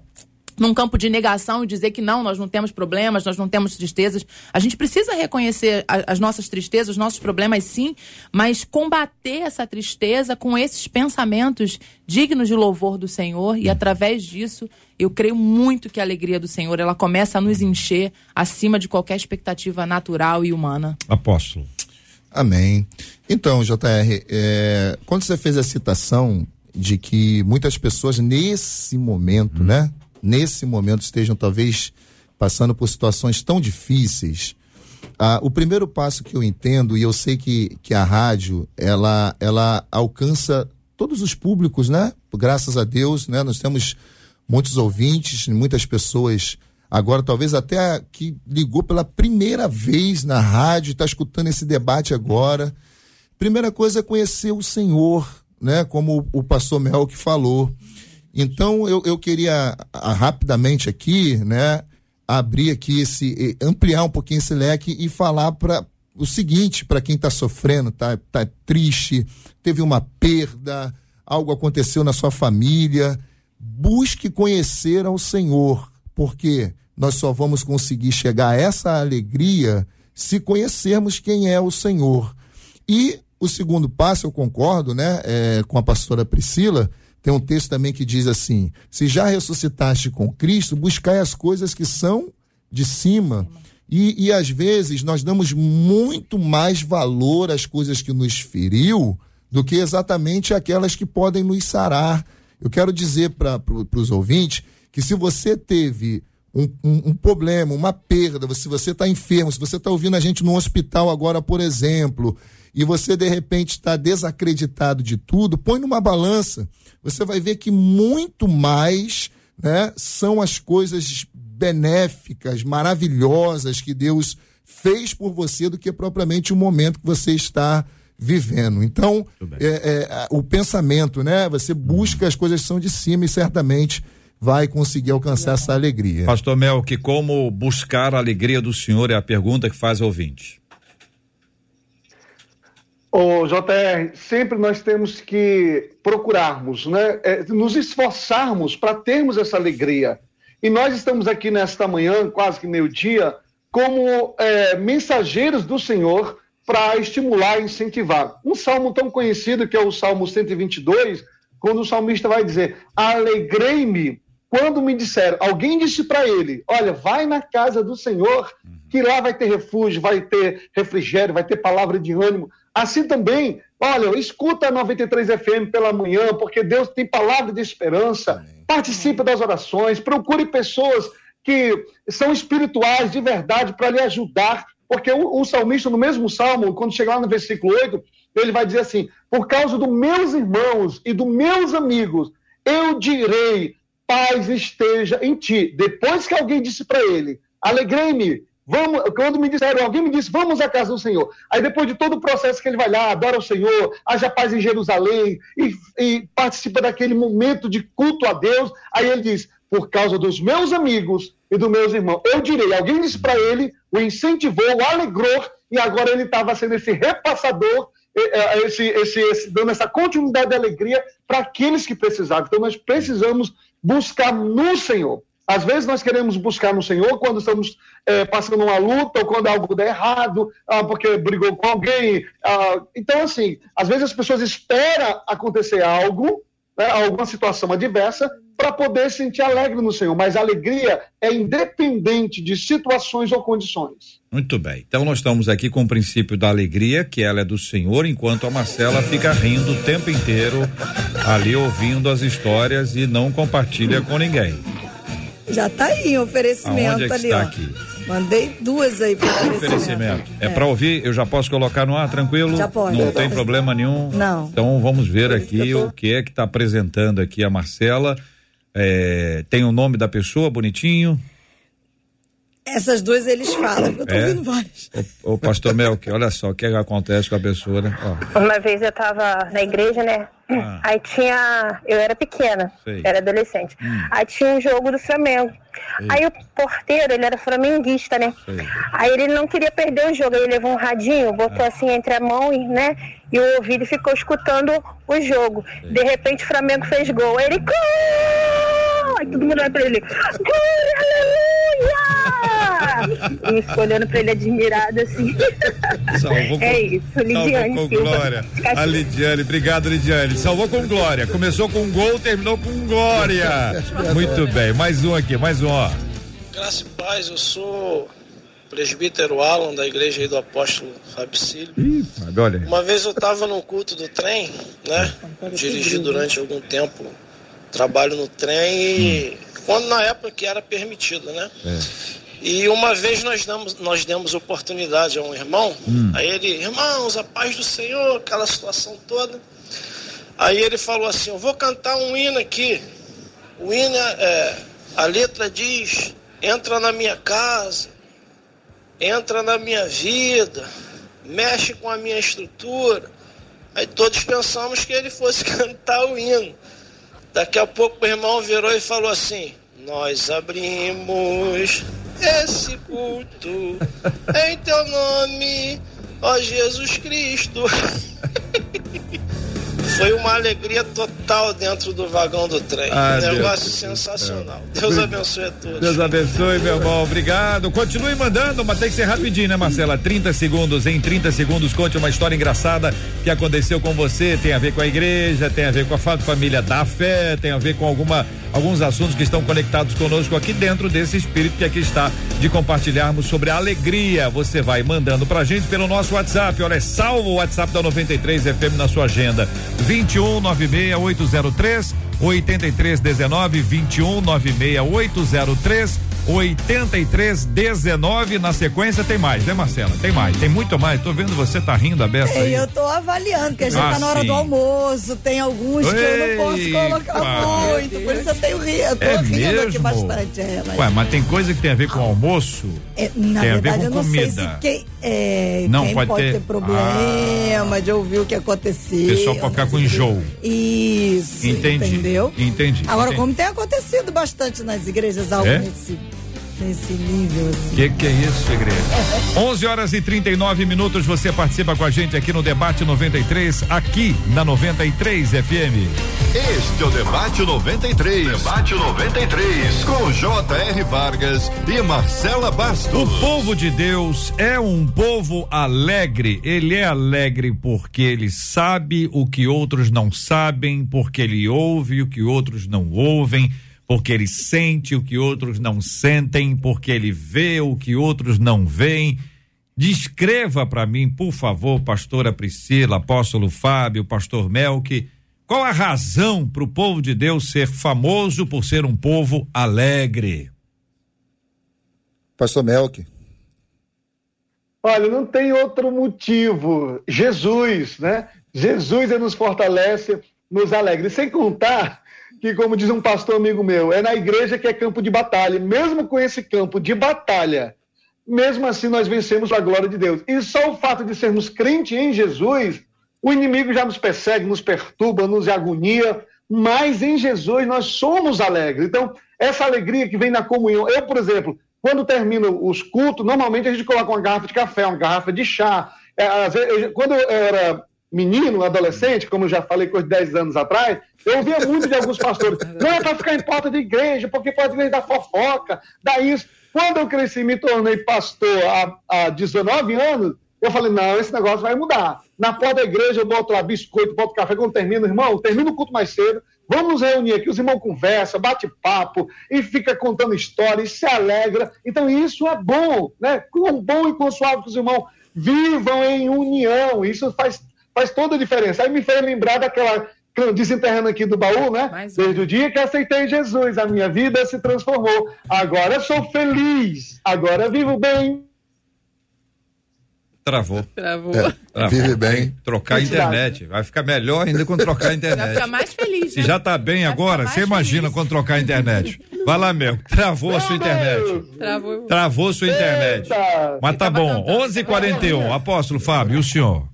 num campo de negação e dizer que não, nós não temos problemas, nós não temos tristezas. A gente precisa reconhecer a- as nossas tristezas, os nossos problemas, sim, mas combater essa tristeza com esses pensamentos dignos de louvor do Senhor e através disso, eu creio muito que a alegria do Senhor, ela começa a nos encher acima de qualquer expectativa natural e humana. Apóstolo. Amém. Então, JR, é, quando você fez a citação de que muitas pessoas nesse momento, né? Nesse momento estejam talvez passando por situações tão difíceis. Ah, o primeiro passo que eu entendo, e eu sei que, que a rádio, ela, ela alcança todos os públicos, né? Graças a Deus, né? Nós temos muitos ouvintes, muitas pessoas agora talvez até que ligou pela primeira vez na rádio, está escutando esse debate agora. Primeira coisa é conhecer o Senhor, né? Como o, o pastor Mel que falou. Então eu, eu queria ah, rapidamente aqui, né? Abrir aqui esse, ampliar um pouquinho esse leque e falar para o seguinte para quem está sofrendo, tá, tá triste, teve uma perda, algo aconteceu na sua família, busque conhecer ao Senhor, porque nós só vamos conseguir chegar a essa alegria se conhecermos quem é o Senhor. E o segundo passo, eu concordo, né, é, com a pastora Priscila, tem um texto também que diz assim: se já ressuscitaste com Cristo, buscai as coisas que são de cima. E, e às vezes nós damos muito mais valor às coisas que nos feriu do que exatamente aquelas que podem nos sarar. Eu quero dizer para pro, os ouvintes que se você teve um, um, um problema, uma perda, se você está enfermo, se você está ouvindo a gente no hospital agora, por exemplo, e você de repente está desacreditado de tudo, põe numa balança. Você vai ver que muito mais né, são as coisas benéficas, maravilhosas que Deus fez por você do que propriamente o momento que você está vivendo. Então, é, é, o pensamento, né? Você busca as coisas que são de cima e certamente vai conseguir alcançar essa alegria. Pastor Mel, que como buscar a alegria do Senhor é a pergunta que faz ouvinte. Ô, JR, sempre nós temos que procurarmos, né? é, nos esforçarmos para termos essa alegria. E nós estamos aqui nesta manhã, quase que meio-dia, como é, mensageiros do Senhor, para estimular e incentivar. Um salmo tão conhecido que é o Salmo 122, quando o salmista vai dizer: Alegrei-me quando me disseram, alguém disse para ele: Olha, vai na casa do Senhor, que lá vai ter refúgio, vai ter refrigério, vai ter palavra de ânimo. Assim também, olha, escuta a 93 FM pela manhã, porque Deus tem palavra de esperança. Participe das orações, procure pessoas que são espirituais de verdade para lhe ajudar, porque o, o salmista, no mesmo salmo, quando chegar lá no versículo 8, ele vai dizer assim: Por causa dos meus irmãos e dos meus amigos, eu direi, paz esteja em ti. Depois que alguém disse para ele, alegrei-me, vamos, quando me disseram, alguém me disse, vamos à casa do Senhor. Aí depois de todo o processo que ele vai lá, adora o Senhor, haja paz em Jerusalém e, e participa daquele momento de culto a Deus, aí ele diz, por causa dos meus amigos e dos meus irmãos, eu direi, alguém disse para ele, o incentivou, o alegrou, e agora ele estava sendo esse repassador esse, esse, esse, dando essa continuidade de alegria para aqueles que precisavam. Então, nós precisamos buscar no Senhor. Às vezes nós queremos buscar no Senhor quando estamos é, passando uma luta ou quando algo dá errado, ah, porque brigou com alguém. Ah, então, assim, às vezes as pessoas esperam acontecer algo, né, alguma situação adversa, para poder sentir alegre no Senhor. Mas a alegria é independente de situações ou condições. Muito bem. Então nós estamos aqui com o princípio da alegria, que ela é do Senhor, enquanto a Marcela fica rindo o tempo inteiro ali ouvindo as histórias e não compartilha com ninguém. Já tá aí o oferecimento Aonde é que ali, está ó. aqui? Mandei duas aí para oferecimento. Oferecimento. É, para ouvir, eu já posso colocar no ar tranquilo? Já pode. Não tem problema nenhum? Não. Então vamos ver que aqui eu tô- o que é que está apresentando aqui a Marcela. É, tem o nome da pessoa bonitinho. Essas duas eles falam, eu tô É? ouvindo várias. Ô, pastor Melk, olha só o que, é que acontece com a pessoa, né? Ó, Uma vez eu tava na igreja, né? Ah. Aí tinha. Eu era pequena, Sei. era adolescente. Hum. Aí tinha um jogo do Flamengo. Aí o porteiro, ele era flamenguista, né? Sei. Aí ele não queria perder o jogo. Aí ele levou um radinho, Ah. botou assim entre a mão e, né? E o ouvido e ficou escutando o jogo. De repente o Flamengo fez gol. Aí ele. Gol! Aí todo mundo olha pra ele. Gol! Aleluia! E ficou olhando pra ele admirado assim. Salvou com, É isso, Lidiane salvou com Silva. glória. A Lidiane, obrigado, Lidiane. Salvou com glória. Começou com gol, terminou com glória. Muito bem, mais um aqui, mais um, ó. Graça e paz, eu sou presbítero Alan da igreja aí do apóstolo Fábio Cílio. Ih, Fábio, olha. aí. Uma vez eu estava no culto do trem, né? Dirigi durante algum tempo trabalho no trem e quando na época que era permitido, né? E uma vez nós demos, nós demos oportunidade a um irmão, aí ele, irmãos, a paz do Senhor, aquela situação toda. Aí ele falou assim, eu vou cantar um hino aqui. O hino é, a letra diz, entra na minha casa, entra na minha vida, mexe com a minha estrutura. Aí todos pensamos que ele fosse cantar o hino. Daqui a pouco o irmão virou e falou assim: Nós abrimos esse culto em teu nome, ó Jesus Cristo. Foi uma alegria total dentro do vagão do trem. Ah, um negócio Deus. sensacional. Deus abençoe a todos. Deus abençoe, meu irmão. Obrigado. Continue mandando, mas tem que ser rapidinho, né, Marcela? 30 segundos. Em 30 segundos, conte uma história engraçada que aconteceu com você. Tem a ver com a igreja, tem a ver com a fa- família da fé, tem a ver com alguma, alguns assuntos que estão conectados conosco aqui dentro desse espírito que aqui está de compartilharmos sobre a alegria. Você vai mandando pra gente pelo nosso WhatsApp. Olha, salva o WhatsApp da 93 FM na sua agenda. 21 96 803 8319 21 96 803 8319 na sequência tem mais, né Marcela? Tem mais, tem muito mais. Tô vendo você tá rindo a beça É, aí. eu tô avaliando, porque a gente Ah, tá na hora sim. do almoço, tem alguns que eu não posso colocar muito, por isso eu tenho ri, eu tô É rindo aqui mesmo? bastante. É, mas, Ué, mas tem coisa que tem a ver com almoço? é, na tem a ver verdade, com eu não sei comida. se quem, é, Não, quem pode pode, ter- ter, problema de ouvir o que aconteceu. O pessoal pode ficar com enjoo. Isso, Entendi. entendeu? Entendi. Agora, entendi. como tem acontecido bastante nas igrejas algo É? nesse Nesse nível, assim. Que que é isso, igreja? 11 horas e 39 minutos, você participa com a gente aqui no Debate 93, aqui na 93 FM. Este é o Debate 93. Debate 93. Com J.R. Vargas e Marcela Bastos. O povo de Deus é um povo alegre. Ele é alegre porque ele sabe o que outros não sabem, porque ele ouve o que outros não ouvem, porque ele sente o que outros não sentem, porque ele vê o que outros não veem. Descreva para mim, por favor, pastora Priscila, apóstolo Fábio, pastor Melk, qual a razão para o povo de Deus ser famoso por ser um povo alegre? Pastor Melk. Olha, não tem outro motivo. Jesus, né? Jesus nos fortalece, nos alegra. E sem contar que, como diz um pastor amigo meu, é na igreja que é campo de batalha. Mesmo com esse campo de batalha, mesmo assim nós vencemos a glória de Deus. E só o fato de sermos crentes em Jesus, o inimigo já nos persegue, nos perturba, nos agonia, mas em Jesus nós somos alegres. Então, essa alegria que vem na comunhão. Eu, por exemplo, quando termino os cultos, normalmente a gente coloca uma garrafa de café, uma garrafa de chá. É, vezes, eu- quando eu era menino, adolescente, como já falei de 10 anos atrás, eu ouvia muito de alguns pastores. Não é para ficar em porta de igreja, porque pode vir da fofoca, da isso. Quando eu cresci e me tornei pastor há, há 19 anos, eu falei, não, esse negócio vai mudar. Na porta da igreja eu boto lá biscoito, boto café, quando termino, irmão, termino o culto mais cedo, vamos nos reunir aqui, os irmãos conversam, bate papo, e fica contando história, e se alegra. Então isso é bom, né? Quão bom e quão suave que os irmãos vivam em união, isso faz, faz toda a diferença. Aí me fez lembrar daquela desenterrando aqui do baú, né? Desde o dia que aceitei Jesus, a minha vida se transformou. Agora sou feliz, agora vivo bem. Travou. Travou. Travou. Vive bem. Trocar a internet. Vai ficar melhor ainda quando trocar a Vai internet. ficar mais feliz. Se né? já tá bem agora, mais você imagina feliz. quando trocar a internet. Vai lá mesmo. Travou a sua internet. Travou. Travou sua internet. Eita! Mas tá bom. 11:41. Apóstolo Fábio, e o senhor?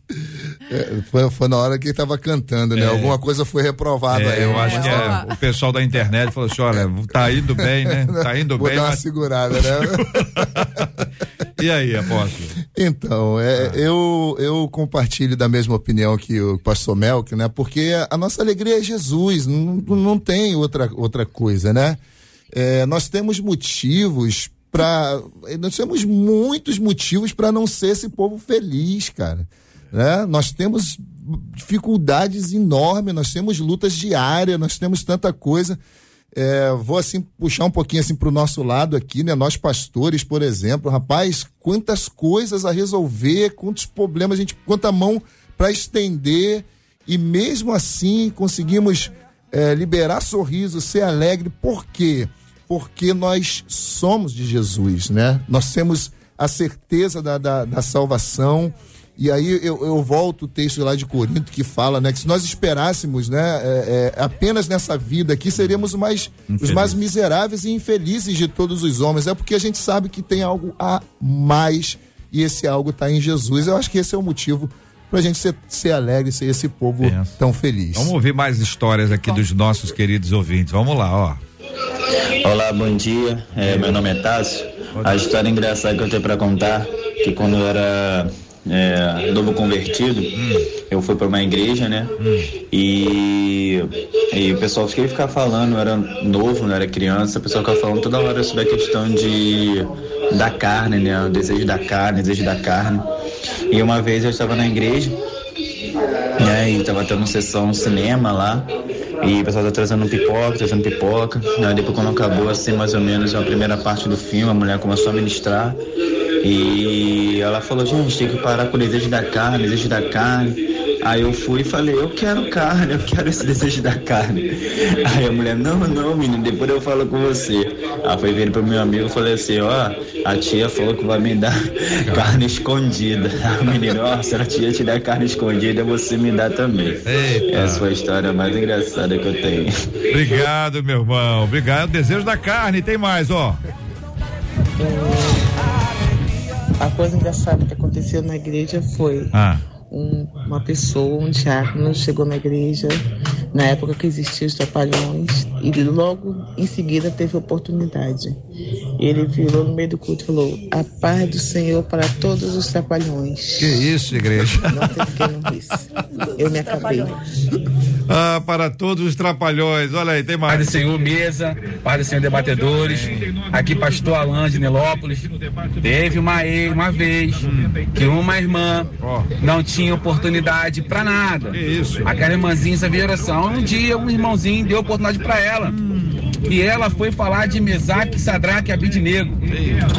É, foi, foi na hora que ele tava cantando, né? Alguma coisa foi reprovada É, aí. eu acho mas que é, o pessoal da internet falou assim: olha, tá indo bem, né? Tá indo Vou bem, dar uma mas. segurada, né? E aí, apóstolo? Então, é, eu, eu compartilho da mesma opinião que o pastor Melk, né? Porque a nossa alegria é Jesus, não, não tem outra, outra coisa, né? É, nós temos motivos para. Nós temos muitos motivos para não ser esse povo feliz, cara. Né? Nós temos dificuldades enormes, nós temos lutas diárias, nós temos tanta coisa. É, vou assim puxar um pouquinho assim para o nosso lado aqui, né? Nós pastores, por exemplo, rapaz, quantas coisas a resolver, quantos problemas a gente, quanta mão para estender e mesmo assim conseguimos é, liberar sorriso, ser alegre. Por quê? Porque nós somos de Jesus, né? Nós temos a certeza da, da, da salvação. E aí eu, eu volto o texto lá de Corinto que fala, né, que se nós esperássemos, né, é, é, apenas nessa vida aqui, seríamos mais, os mais miseráveis e infelizes de todos os homens. É porque a gente sabe que tem algo a mais e esse algo está em Jesus. Eu acho que esse é o motivo para a gente ser, ser alegre, ser esse povo Pensa. tão feliz. Vamos ouvir mais histórias aqui dos nossos queridos ouvintes. Vamos lá, ó. Olá, bom dia. É, meu nome é Tássio. A história engraçada que eu tenho para contar que quando eu era é, novo convertido, eu fui para uma igreja, né? E, e o pessoal fiquei ficar falando, eu era novo, não era criança, o pessoal ficava falando toda hora sobre a questão de da carne, né? O desejo da carne, o desejo da carne. E uma vez eu estava na igreja né? E tava tendo sessão cinema lá. E o pessoal tá trazendo pipoca, trazendo pipoca. Né? Depois quando acabou assim, mais ou menos, a primeira parte do filme, a mulher começou a ministrar. E ela falou, gente, tem que parar com o desejo da carne, desejo da carne. Aí eu fui e falei, eu quero carne, eu quero esse desejo da carne. Aí a mulher, não, não, menino, depois eu falo com você. Aí foi vir pro meu amigo e falei assim, ó, a tia falou que vai me dar carne escondida. Aí o menino, ó, se a tia te der carne escondida, você me dá também. Eita. Essa foi a história mais engraçada que eu tenho. Obrigado, meu irmão. Obrigado. É o desejo da carne. Tem mais, ó. Coisa engraçada que aconteceu na igreja foi Ah. um- uma pessoa, um diácono, chegou na igreja na época que existiam os trapalhões e logo em seguida teve oportunidade. Ele virou no meio do culto e falou: A paz do Senhor para todos os trapalhões. Que isso, igreja? Não teve quem não disse. Eu me acabei. Ah, para todos os trapalhões. Olha aí, tem mais. Pai do Senhor Mesa, Pai do Senhor Debatedores, aqui Pastor Alan de Nilópolis. Teve uma, uma vez que uma irmã não tinha oportunidade pra nada. Aquela irmãzinha sabia oração. Um dia um irmãozinho deu oportunidade pra ela. E ela foi falar de Mesaque, Sadraque e Abidnego.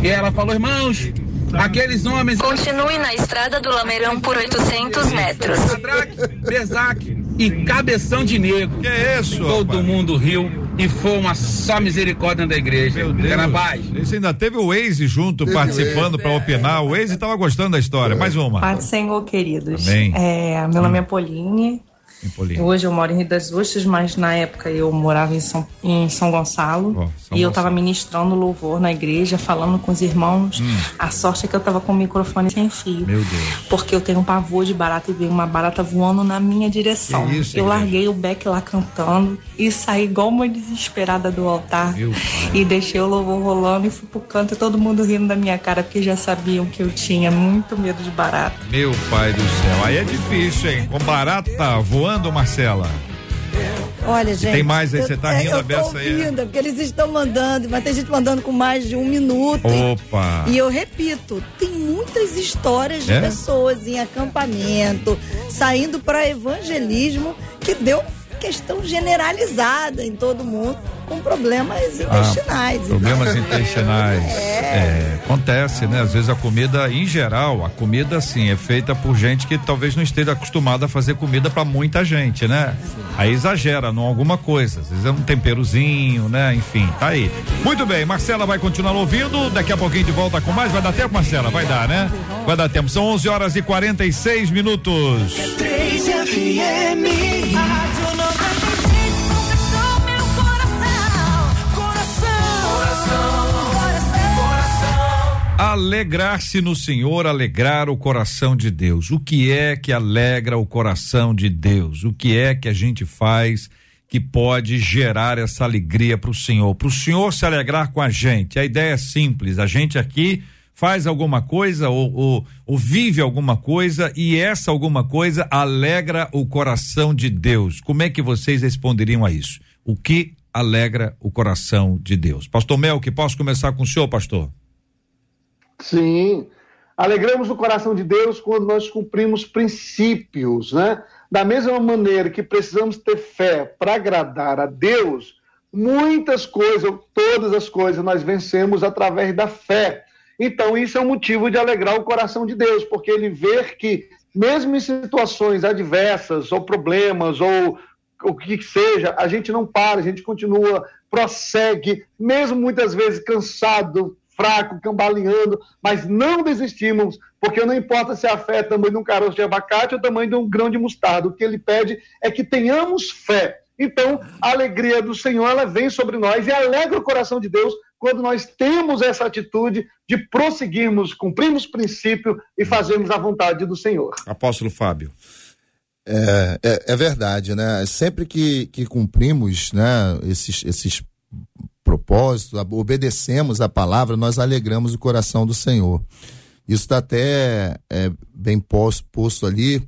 E ela falou, irmãos, aqueles homens. Continue na estrada do Lameirão por 800 metros. Sadraque, Mesaque e Cabeção de Negro. Que é isso? Todo mundo riu e foi uma só misericórdia da igreja. Fica na paz. Esse ainda teve o Waze junto participando para opinar. O Waze estava gostando da história. Mais uma. Paz Senhor, queridos. Amém. É, meu nome é Pauline. Hoje eu moro em Rio das Ostras, mas na época eu morava em São, em São Gonçalo. Ó, São e eu Gonçalo. estava ministrando louvor na igreja, falando com os irmãos. Hum. A sorte é que eu estava com o microfone sem fio. Meu Deus. Porque eu tenho um pavor de barata e veio uma barata voando na minha direção. Isso, eu igreja? larguei o beck lá cantando e saí igual uma desesperada do altar. E deixei o louvor rolando e fui pro canto e todo mundo rindo da minha cara, porque já sabiam que eu tinha muito medo de barata. Meu pai do céu. Aí é difícil, hein? Com barata voando, Marcela. Olha, gente. tem mais aí? eu- Você tá é, rindo a Eu tô beça aí, é? porque eles estão mandando, mas tem gente mandando com mais de um minuto. Opa. E eu repito, tem muitas histórias de É? pessoas em acampamento, saindo para evangelismo, que deu questão generalizada em todo mundo com problemas intestinais. Ah, problemas Então, intestinais. É, acontece, né? Às vezes a comida, em geral, a comida assim é feita por gente que talvez não esteja acostumada a fazer comida para muita gente, né? Aí exagera em alguma coisa, às vezes é um temperozinho, né? Enfim, tá aí. Muito bem, Marcela vai continuar ouvindo, daqui a pouquinho de volta com mais. Vai dar tempo, Marcela? Vai dar, né? Vai dar tempo. São 11 horas e 46 minutos. 3 FM. Alegrar-se no Senhor, alegrar o coração de Deus. O que é que alegra o coração de Deus? O que é que a gente faz que pode gerar essa alegria para o Senhor? Para o Senhor se alegrar com a gente. A ideia é simples. A gente aqui faz alguma coisa ou, ou, ou vive alguma coisa e essa alguma coisa alegra o coração de Deus. Como é que vocês responderiam a isso? O que alegra o coração de Deus? Pastor Mel, que posso começar com o senhor, pastor? Sim. Alegramos o coração de Deus quando nós cumprimos princípios, né? Da mesma maneira que precisamos ter fé para agradar a Deus, muitas coisas, todas as coisas nós vencemos através da fé. Então, isso é um motivo de alegrar o coração de Deus, porque ele vê que, mesmo em situações adversas, ou problemas, ou o que seja, a gente não para, a gente continua, prossegue, mesmo muitas vezes cansado, fraco, cambaleando, mas não desistimos, porque não importa se a fé é tamanho de um caroço de abacate ou tamanho de um grão de mostarda, o que ele pede é que tenhamos fé. Então, a alegria do Senhor, ela vem sobre nós e alegra o coração de Deus quando nós temos essa atitude de prosseguirmos, cumprirmos princípio e fazermos a vontade do Senhor. Apóstolo Fábio. É, é, é verdade, né? Sempre que, que cumprimos né, esses, esses propósitos, a- obedecemos a palavra, nós alegramos o coração do Senhor. Isso está até é, bem posto, posto ali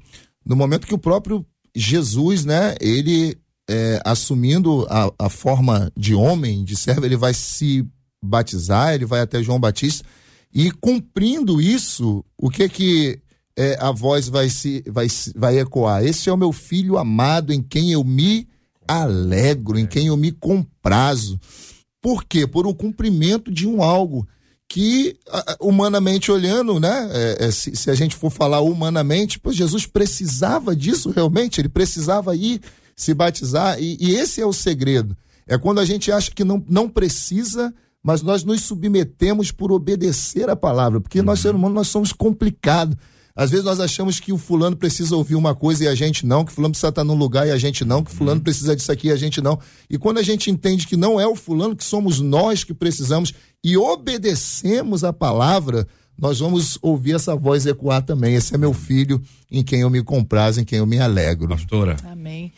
no momento que o próprio Jesus, né, ele é, assumindo a, a forma de homem, de servo, ele vai se batizar, ele vai até João Batista e cumprindo isso, o que que é, a voz vai se vai, vai ecoar? Esse é o meu filho amado em quem eu me alegro, em quem eu me comprazo. Por quê? Por um cumprimento de um algo que, humanamente olhando, né? é, é, se, se a gente for falar humanamente, pô, Jesus precisava disso realmente, ele precisava ir se batizar, e, e esse é o segredo. É quando a gente acha que não, não precisa, mas nós nos submetemos por obedecer a palavra, porque nós, seres humanos, nós somos complicados. Às vezes nós achamos que o fulano precisa ouvir uma coisa e a gente não, que o fulano precisa estar num lugar e a gente não, que o fulano precisa disso aqui e a gente não. E quando a gente entende que não é o fulano, que somos nós que precisamos e obedecemos a palavra, nós vamos ouvir essa voz ecoar também. Esse é meu filho em quem eu me comprazo, em quem eu me alegro. Pastora. Amém.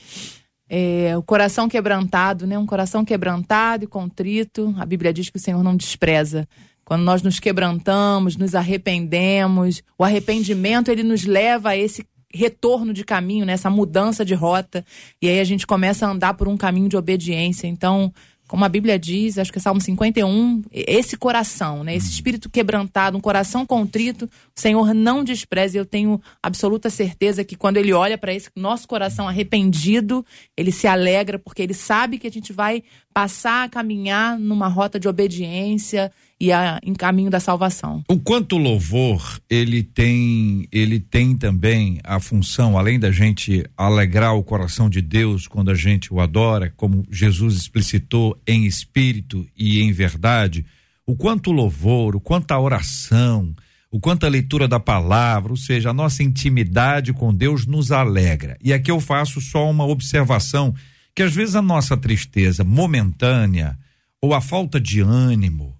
é, o coração quebrantado, né? Um coração quebrantado e contrito. A Bíblia diz que o Senhor não despreza. Quando nós nos quebrantamos, nos arrependemos, o arrependimento ele nos leva a esse retorno de caminho, né? essa mudança de rota. E aí a gente começa a andar por um caminho de obediência. Então, como a Bíblia diz, acho que é Salmo 51, esse coração, né? Esse espírito quebrantado, um coração contrito, o Senhor não despreza. Eu tenho absoluta certeza que quando Ele olha para esse nosso coração arrependido, Ele se alegra, porque Ele sabe que a gente vai passar a caminhar numa rota de obediência e a, em caminho da salvação. O quanto louvor ele tem ele tem também a função além da gente alegrar o coração de Deus quando a gente o adora, como Jesus explicitou em espírito e em verdade, o quanto o louvor, o quanto a oração, o quanto a leitura da palavra, ou seja, a nossa intimidade com Deus nos alegra. E aqui eu faço só uma observação que às vezes a nossa tristeza momentânea ou a falta de ânimo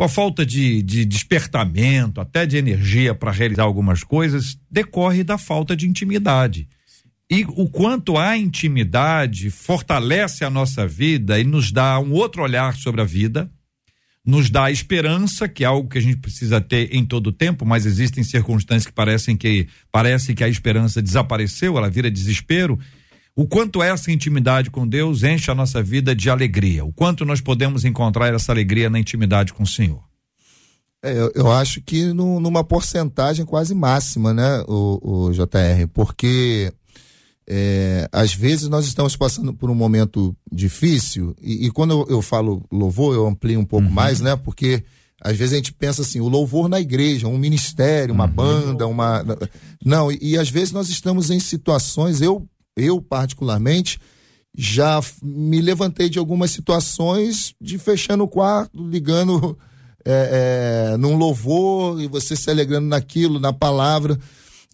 ou a falta de, de despertamento, até de energia para realizar algumas coisas, decorre da falta de intimidade. E o quanto a intimidade fortalece a nossa vida e nos dá um outro olhar sobre a vida, nos dá esperança, que é algo que a gente precisa ter em todo o tempo, mas existem circunstâncias que parecem que parece que a esperança desapareceu, ela vira desespero. O quanto essa intimidade com Deus enche a nossa vida de alegria, o quanto nós podemos encontrar essa alegria na intimidade com o Senhor. É, eu, eu acho que no, numa porcentagem quase máxima, né, o, o JR, porque é, às vezes nós estamos passando por um momento difícil, e, e quando eu, eu, falo louvor, eu amplio um pouco uhum. mais, né, porque às vezes a gente pensa assim, o louvor na igreja, um ministério, uma uhum. banda, uma. Não, e, e às vezes nós estamos em situações, eu eu particularmente, já me levantei de algumas situações de fechando o quarto, ligando é, é, num louvor e você se alegrando naquilo, na palavra.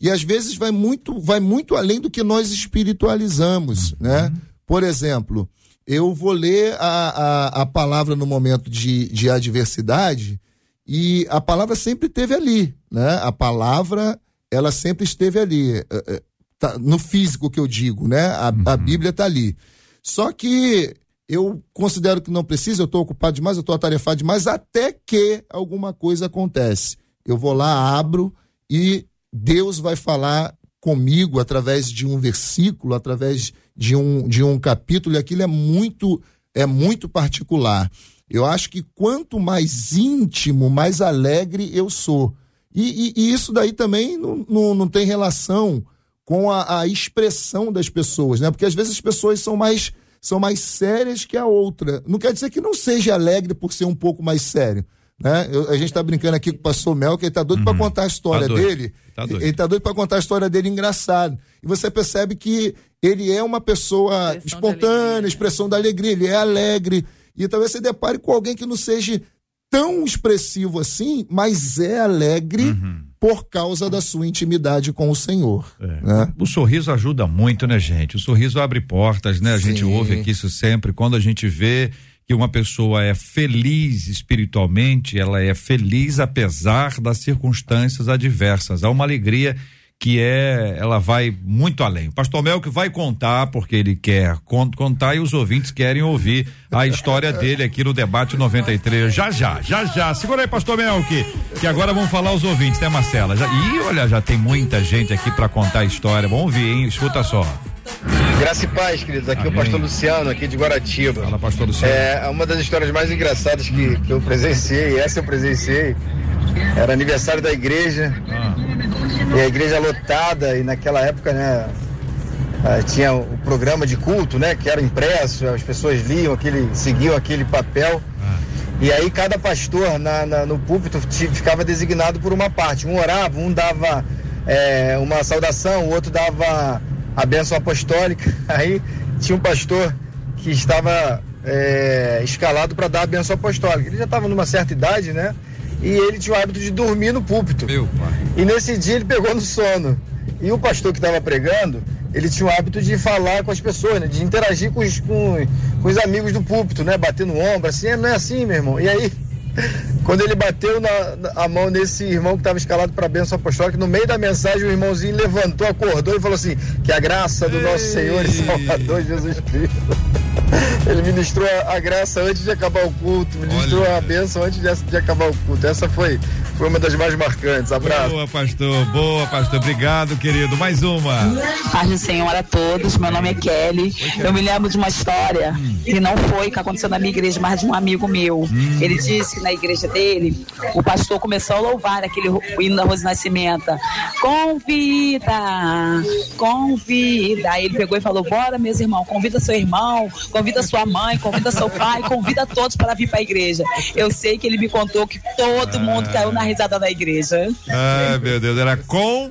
E às vezes vai muito, vai muito além do que nós espiritualizamos, uhum. né? Por exemplo, eu vou ler a, a, a palavra no momento de, de adversidade e a palavra sempre esteve ali, né? A palavra, ela sempre esteve ali. Tá, no físico que eu digo, né? A, uhum. a Bíblia está ali. Só que eu considero que não precisa, eu estou ocupado demais, eu estou atarefado demais, até que alguma coisa acontece. Eu vou lá, abro e Deus vai falar comigo através de um versículo, através de um, de um capítulo, e aquilo é muito, é muito particular. Eu acho que quanto mais íntimo, mais alegre eu sou. E, e, e isso daí também não, não, não tem relação com a, a, expressão das pessoas, né? Porque às vezes as pessoas são mais são mais sérias que a outra. Não quer dizer que não seja alegre por ser um pouco mais sério. Né? Eu, a gente está brincando aqui com o pastor Mel, que ele tá doido uhum. para contar a história tá dele. Tá ele tá doido para contar a história dele engraçado. E você percebe que ele é uma pessoa expressão espontânea, expressão da alegria, ele é alegre. E talvez você depare com alguém que não seja tão expressivo assim, mas é alegre. Uhum por causa da sua intimidade com o Senhor. É. Né? O sorriso ajuda muito, né, gente? O sorriso abre portas, né? A Sim. gente ouve aqui isso sempre. Quando a gente vê que uma pessoa é feliz espiritualmente, ela é feliz apesar das circunstâncias adversas. Há uma alegria que é, ela vai muito além. O pastor Mel que vai contar, porque ele quer contar e os ouvintes querem ouvir a história dele aqui no debate 93. Já, já, já, já. Segura aí, pastor Mel, que, que agora vamos falar os ouvintes, né, Marcela? Já, e olha, já tem muita gente aqui para contar a história. Vamos ouvir, hein? Escuta só. Graça e paz, queridos. Aqui Amém. é o pastor Luciano, aqui de Guaratiba. Fala, pastor Luciano. É uma das histórias mais engraçadas que, que eu presenciei, essa eu presenciei. Era aniversário da igreja. Ah. E a igreja lotada, e naquela época, né? Ah, tinha o programa de culto, né? Que era impresso, as pessoas liam aquele, seguiam aquele papel. Ah. E aí cada pastor na, na, no púlpito ficava designado por uma parte. Um orava, um dava é, uma saudação, o outro dava a bênção apostólica. Aí tinha um pastor que estava é, escalado para dar a bênção apostólica. Ele já estava numa certa idade, né? e ele tinha o hábito de dormir no púlpito. Meu pai. E nesse dia ele pegou no sono. E o pastor que estava pregando, ele tinha o hábito de falar com as pessoas, né? de interagir com os, com, com os amigos do púlpito, né? Bater no ombro, assim, não é assim, meu irmão. E aí, quando ele bateu na, na- a mão nesse irmão que estava escalado para a bênção apostólica, no meio da mensagem o irmãozinho levantou, acordou e falou assim: Que a graça do nosso Senhor e Salvador Jesus Cristo. Ele ministrou a, graça antes de acabar o culto, ministrou a bênção antes de, de acabar o culto. Essa foi, foi uma das mais marcantes. Abraço. Boa, pastor. Boa, pastor. Obrigado, querido. Mais uma. Paz do Senhor a todos, meu nome é Kelly. Eu me lembro de uma história que não foi que aconteceu na minha igreja, mas de um amigo meu. Ele disse que na igreja dele, o pastor começou a louvar aquele hino da Rose Nascimento. Convida, convida. Aí ele pegou e falou: Bora, meus irmãos, convida seu irmão, convida sua mãe, convida seu pai, convida todos para vir para a igreja. Eu sei que ele me contou que todo mundo caiu na risada da igreja. Ai, meu Deus, era com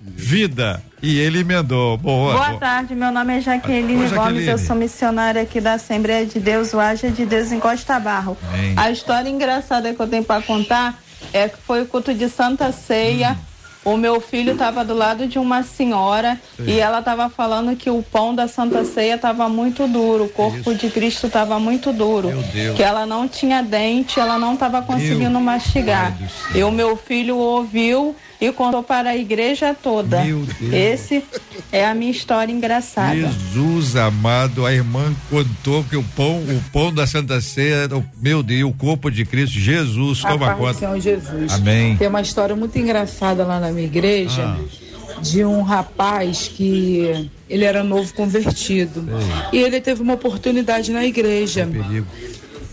vida. E ele emendou. Boa. Boa boa. tarde, meu nome é Jaqueline Oi, Gomes, eu Jaqueline. sou missionária aqui da Assembleia de Deus, o Haja de Deus em Costa Barro. Amém. A história engraçada que eu tenho para contar é que foi o culto de Santa Ceia. O meu filho estava do lado de uma senhora Sim. e ela estava falando que o pão da Santa Ceia estava muito duro, o corpo de Cristo estava muito duro, que ela não tinha dente, ela não estava conseguindo mastigar. E o meu filho ouviu e contou para a igreja toda. Meu Deus. Esse é a minha história engraçada. Jesus amado, a irmã contou que o pão, o pão da Santa Ceia, o- meu Deus, o corpo de Cristo, Jesus, A toma conta. Senhor Jesus. Amém. Tem uma história muito engraçada lá na minha igreja Ah. de um rapaz que ele era novo convertido e ele teve uma oportunidade na igreja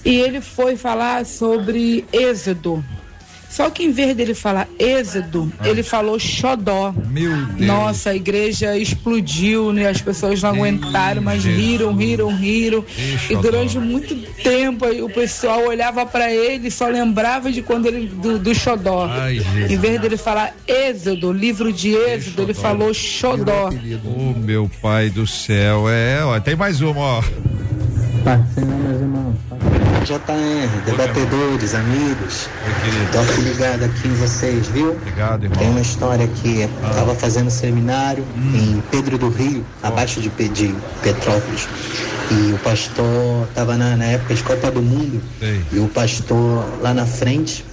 e ele foi falar sobre Êxodo. Só que em vez dele falar Êxodo, ele falou Xodó. Ah. Meu Deus. Nossa, a igreja explodiu, né? As pessoas não aguentaram, mas riram, riram, riram. E durante muito tempo aí, o pessoal olhava para ele e só lembrava de quando ele do, do Xodó. Ai, Jesus. em vez dele falar Êxodo, livro de Êxodo, ele falou Xodó. Oh, meu pai do céu. É, ó, tem mais uma, ó. Paz Senhor, meus irmãos. JR, debatedores, amigos. Tô aqui ligado aqui em vocês, viu? Obrigado, irmão. Tem uma história que Ah. estava fazendo seminário Hum. em Pedro do Rio, abaixo de, Pe- de Petrópolis. E o pastor estava na, na época de Copa do Mundo. E o pastor lá na frente,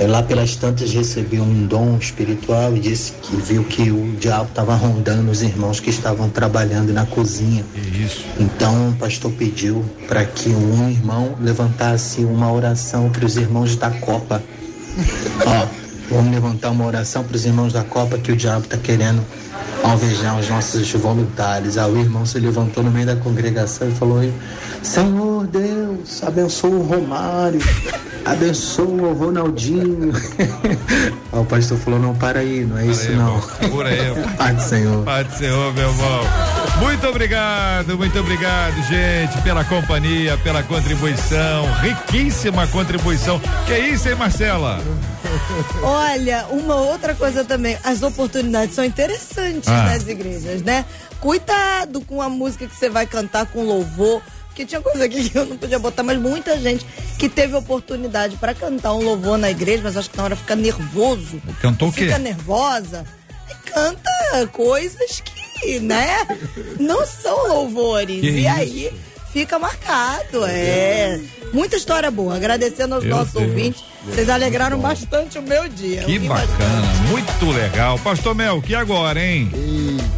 lá pelas tantas, recebeu um dom espiritual e disse que viu que o diabo estava rondando os irmãos que estavam trabalhando na cozinha. Isso. Então o pastor pediu para que um irmão levantasse uma oração para os irmãos da Copa. Ó, vamos levantar uma oração para os irmãos da Copa que o diabo está querendo alvejar os nossos voluntários. Aí o irmão se levantou no meio da congregação e falou: Senhor Deus, abençoa o Romário, abençoa o Ronaldinho. Aí o pastor falou: Não, para aí, não é isso não. Segura aí. Pai do Senhor. Pai do Senhor, meu irmão. Muito obrigado, muito obrigado, gente, pela companhia, pela contribuição. Riquíssima contribuição. Que isso, hein, Marcela? Olha, uma outra coisa também, as oportunidades são interessantes Ah. nas igrejas, né? Cuidado com a música que você vai cantar com louvor. Porque tinha coisa aqui que eu não podia botar, mas muita gente que teve oportunidade para cantar um louvor na igreja, mas acho que na hora fica nervoso. Cantou o quê? Fica nervosa e canta coisas que, né, não são louvores. Que e isso? aí fica marcado, é. Muita história boa. Agradecendo aos Meu nossos Deus. ouvintes. Vocês alegraram bastante o meu dia. Que bacana, muito legal. Pastor Mel, que agora, hein?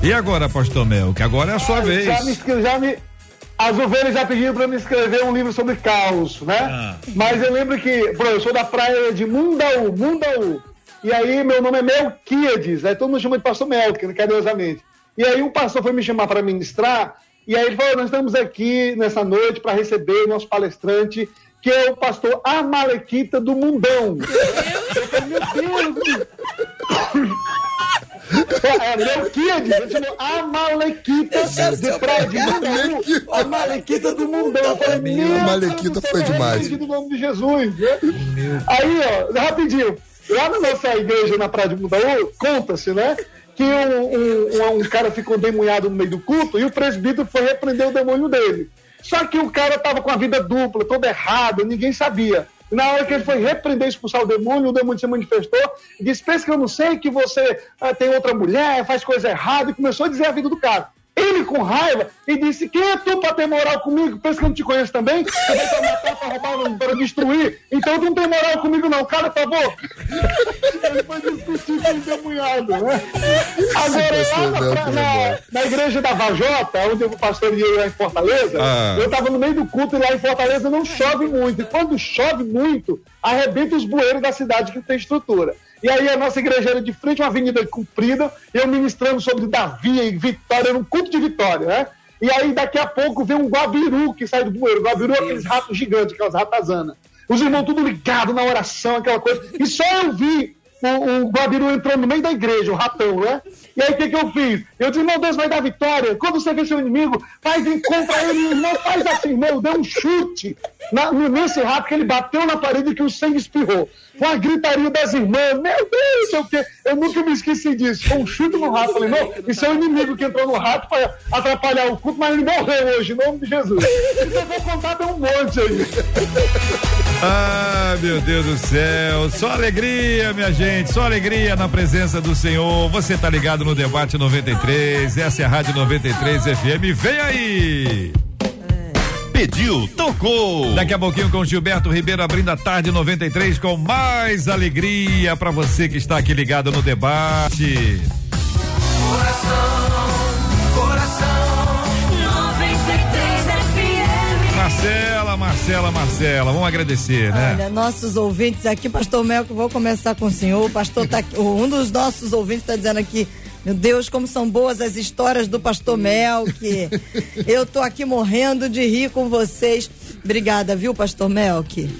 E agora, Pastor Mel, que agora é a sua vez. Já me, já me, as ovelhas já pediram para me escrever um livro sobre caos, né? Ah. Mas eu lembro que, pô, eu sou da praia de Mundaú, Mundaú. E aí meu nome é Melquíades, aí todo mundo chama de pastor Melk, carinhosamente. E aí um pastor foi me chamar para ministrar, e aí ele falou: Nós estamos aqui nessa noite para receber o nosso palestrante, que é o pastor Amalequita do Mundão. Eu falei, Meu Deus! É, ele chamou Amalequita de praia de Mundaú, Amalequita do Mundão. Eu falei, meu Amalequita foi demais. no nome de Jesus. Né? Aí, ó, rapidinho. Lá na nossa igreja, na Praia de Mundaú, conta-se, né? Que um, um, um- cara ficou endemoniado no meio do culto e o presbítero foi repreender o demônio dele. Só que o cara tava com a vida dupla, toda errada, ninguém sabia. Na hora que ele foi repreender e expulsar o demônio, o demônio se manifestou e disse: Pensa que eu não sei que você ah, tem outra mulher, faz coisa errada, e começou a dizer a vida do cara. Ele com raiva, e disse: Quem é tu para ter moral comigo? Pensa que eu não te conheço também? Você veio para matar, para roubar, para destruir. Então tu não tem moral comigo, não. Cala a boca. ele foi discutir com o endemoniado, né? Agora, lá na, na, na igreja da Vajota, onde o pastor ia lá em Fortaleza, Ah. eu estava no meio do culto e lá em Fortaleza não chove muito. E quando chove muito, arrebenta os bueiros da cidade que tem estrutura. E aí a nossa igreja era de frente uma avenida comprida, eu ministrando sobre Davi e Vitória, era um culto de Vitória, né? E aí daqui a pouco vem um guabiru que sai do bueiro. Guabiru é aqueles ratos gigantes, aquelas ratazanas. Os irmãos tudo ligados na oração, aquela coisa. E só eu vi o, o Guabiru entrando no meio da igreja, o ratão, né? E aí o que, que eu fiz? Eu disse, meu Deus, vai dar vitória. Quando você vê seu inimigo, faz encontra ele, não faz assim, não. Deu um chute na- no- nesse rato que ele bateu na parede que o sangue espirrou. Com a gritaria das irmãs, meu Deus, sei o quê. Eu nunca me esqueci disso. Foi um chute no rato. Falei, não, isso é o inimigo que entrou no rato para atrapalhar o culto, mas ele morreu hoje, em nome de Jesus. Se eu for contar, tem um monte aí. Ah, meu Deus do céu. Só alegria, minha gente. Só alegria na presença do Senhor. Você tá ligado no Debate 93. Essa é a Rádio 93 FM. Vem aí! Pediu, tocou. Daqui a pouquinho com Gilberto Ribeiro abrindo a tarde 93 com mais alegria para você que está aqui ligado no debate. Coração Marcela, Marcela, vamos agradecer, né? Olha, nossos ouvintes aqui, pastor Melco, vou começar com o senhor. O pastor tá aqui, um dos nossos ouvintes está dizendo aqui, meu Deus, como são boas as histórias do pastor Melk. Eu tô aqui morrendo de rir com vocês. Obrigada, viu, pastor Melk?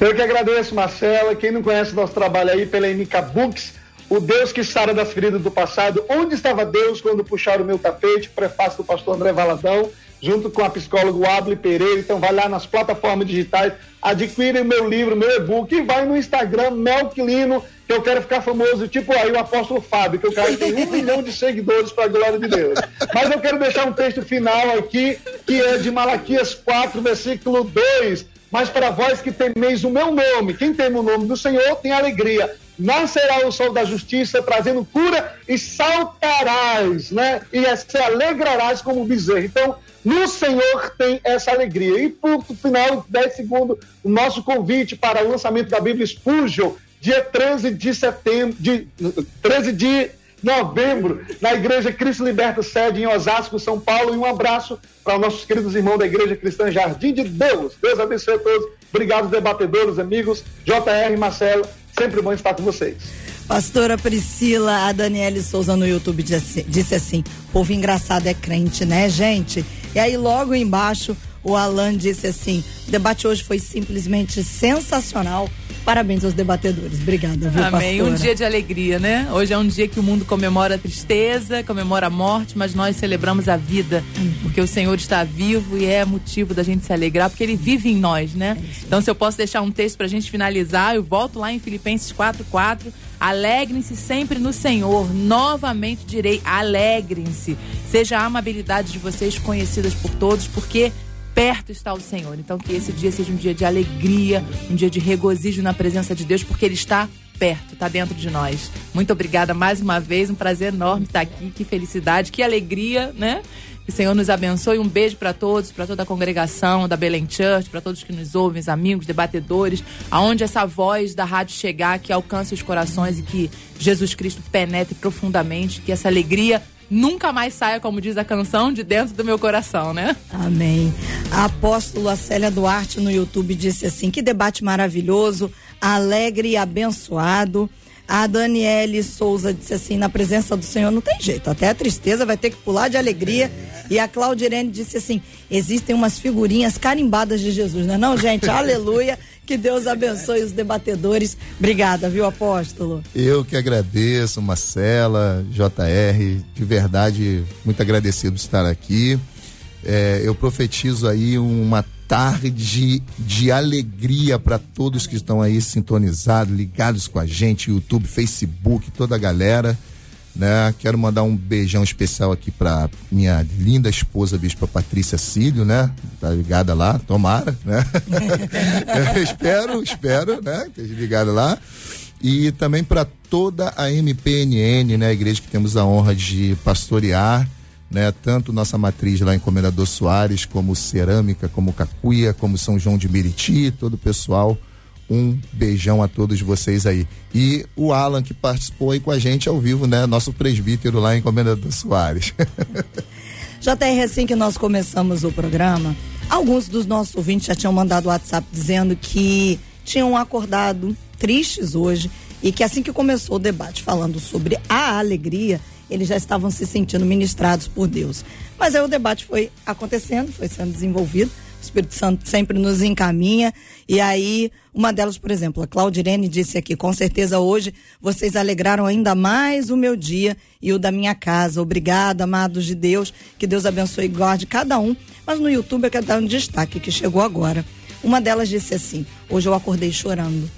Eu que agradeço, Marcela. Quem não conhece nosso trabalho aí pela MK Books, o Deus que sara das feridas do passado. Onde estava Deus quando puxaram o meu tapete? Prefácio do pastor André Valadão, junto com a psicóloga Able Pereira. Então vai lá nas plataformas digitais, adquire o meu livro, meu e-book e vai no Instagram, Melquilino, que eu quero ficar famoso, tipo aí o apóstolo Fábio, que o cara tem um milhão de seguidores para a glória de Deus. Mas eu quero deixar um texto final aqui, que é de Malaquias 4, versículo 2 mas para vós que temeis o meu nome, quem teme o nome do Senhor tem alegria. Nascerá o sol da justiça, trazendo cura, e saltarás, né? E se alegrarás como bezerro. Então, no Senhor tem essa alegria. E por final, 10 segundos, o nosso convite para o lançamento da Bíblia Spurgeon, dia 13 de setembro, de, 13 de novembro, na Igreja Cristo Liberta Sede em Osasco, São Paulo. E um abraço para os nossos queridos irmãos da Igreja Cristã Jardim de Deus. Deus abençoe a todos. Obrigado, debatedores, amigos. JR, Marcelo, sempre bom estar com vocês. Pastora Priscila, a Daniele Souza no YouTube disse, disse assim: povo engraçado é crente, né, gente? E aí, logo embaixo, o Alan disse assim: o debate hoje foi simplesmente sensacional. Parabéns aos debatedores. Obrigada, viu, Amém. pastora? Um dia de alegria, né? Hoje é um dia que o mundo comemora a tristeza, comemora a morte, mas nós celebramos a vida, porque o Senhor está vivo e é motivo da gente se alegrar, porque Ele vive em nós, né? Então, se eu posso deixar um texto pra gente finalizar, eu volto lá em Filipenses 4:4. Alegrem-se sempre no Senhor. Novamente direi, alegrem-se. Seja a amabilidade de vocês conhecidas por todos, porque perto está o Senhor. Então que esse dia seja um dia de alegria, um dia de regozijo na presença de Deus, porque Ele está perto, está dentro de nós. Muito obrigada mais uma vez, um prazer enorme estar aqui, que felicidade, que alegria, né? Que o Senhor nos abençoe. Um beijo para todos, para toda a congregação da Belém Church, para todos que nos ouvem, os amigos, debatedores, aonde essa voz da rádio chegar, que alcance os corações e que Jesus Cristo penetre profundamente, que essa alegria nunca mais saia, como diz a canção, de dentro do meu coração, né? Amém. A apóstola Célia Duarte no YouTube disse assim: que debate maravilhoso, alegre e abençoado. A Daniele Souza disse assim: na presença do Senhor não tem jeito, até a tristeza vai ter que pular de alegria. E a Claudirene disse assim: existem umas figurinhas carimbadas de Jesus, não é não, gente? Aleluia. Que Deus abençoe os debatedores. Obrigada, viu, apóstolo? Eu que agradeço, Marcela, JR, de verdade, muito agradecido por estar aqui. É, eu profetizo aí uma tarde de alegria para todos que estão aí sintonizados, ligados com a gente, YouTube, Facebook, toda a galera. Né? Quero mandar um beijão especial aqui para minha linda esposa, Bispa Patrícia Cílio, né? Tá ligada lá, tomara, né? Espero, espero, né? Esteja ligada lá. E também para toda a MPNN, né, a igreja que temos a honra de pastorear, né, tanto nossa matriz lá em Comendador Soares, como Cerâmica, como Cacuia, como São João de Meriti, todo o pessoal. Um beijão a todos vocês aí. E o Alan que participou aí com a gente ao vivo, né, nosso presbítero lá em Comendador Soares. JR, assim que nós começamos o programa, alguns dos nossos ouvintes já tinham mandado WhatsApp dizendo que tinham acordado tristes hoje e que assim que começou o debate falando sobre a alegria, eles já estavam se sentindo ministrados por Deus. Mas aí o debate foi acontecendo, foi sendo desenvolvido. O Espírito Santo sempre nos encaminha. E aí, uma delas, por exemplo, a Claudirene disse aqui: com certeza hoje vocês alegraram ainda mais o meu dia e o da minha casa. Obrigada, amados de Deus. Que Deus abençoe e guarde cada um. Mas no YouTube eu quero dar um destaque que chegou agora. Uma delas disse assim: hoje eu acordei chorando.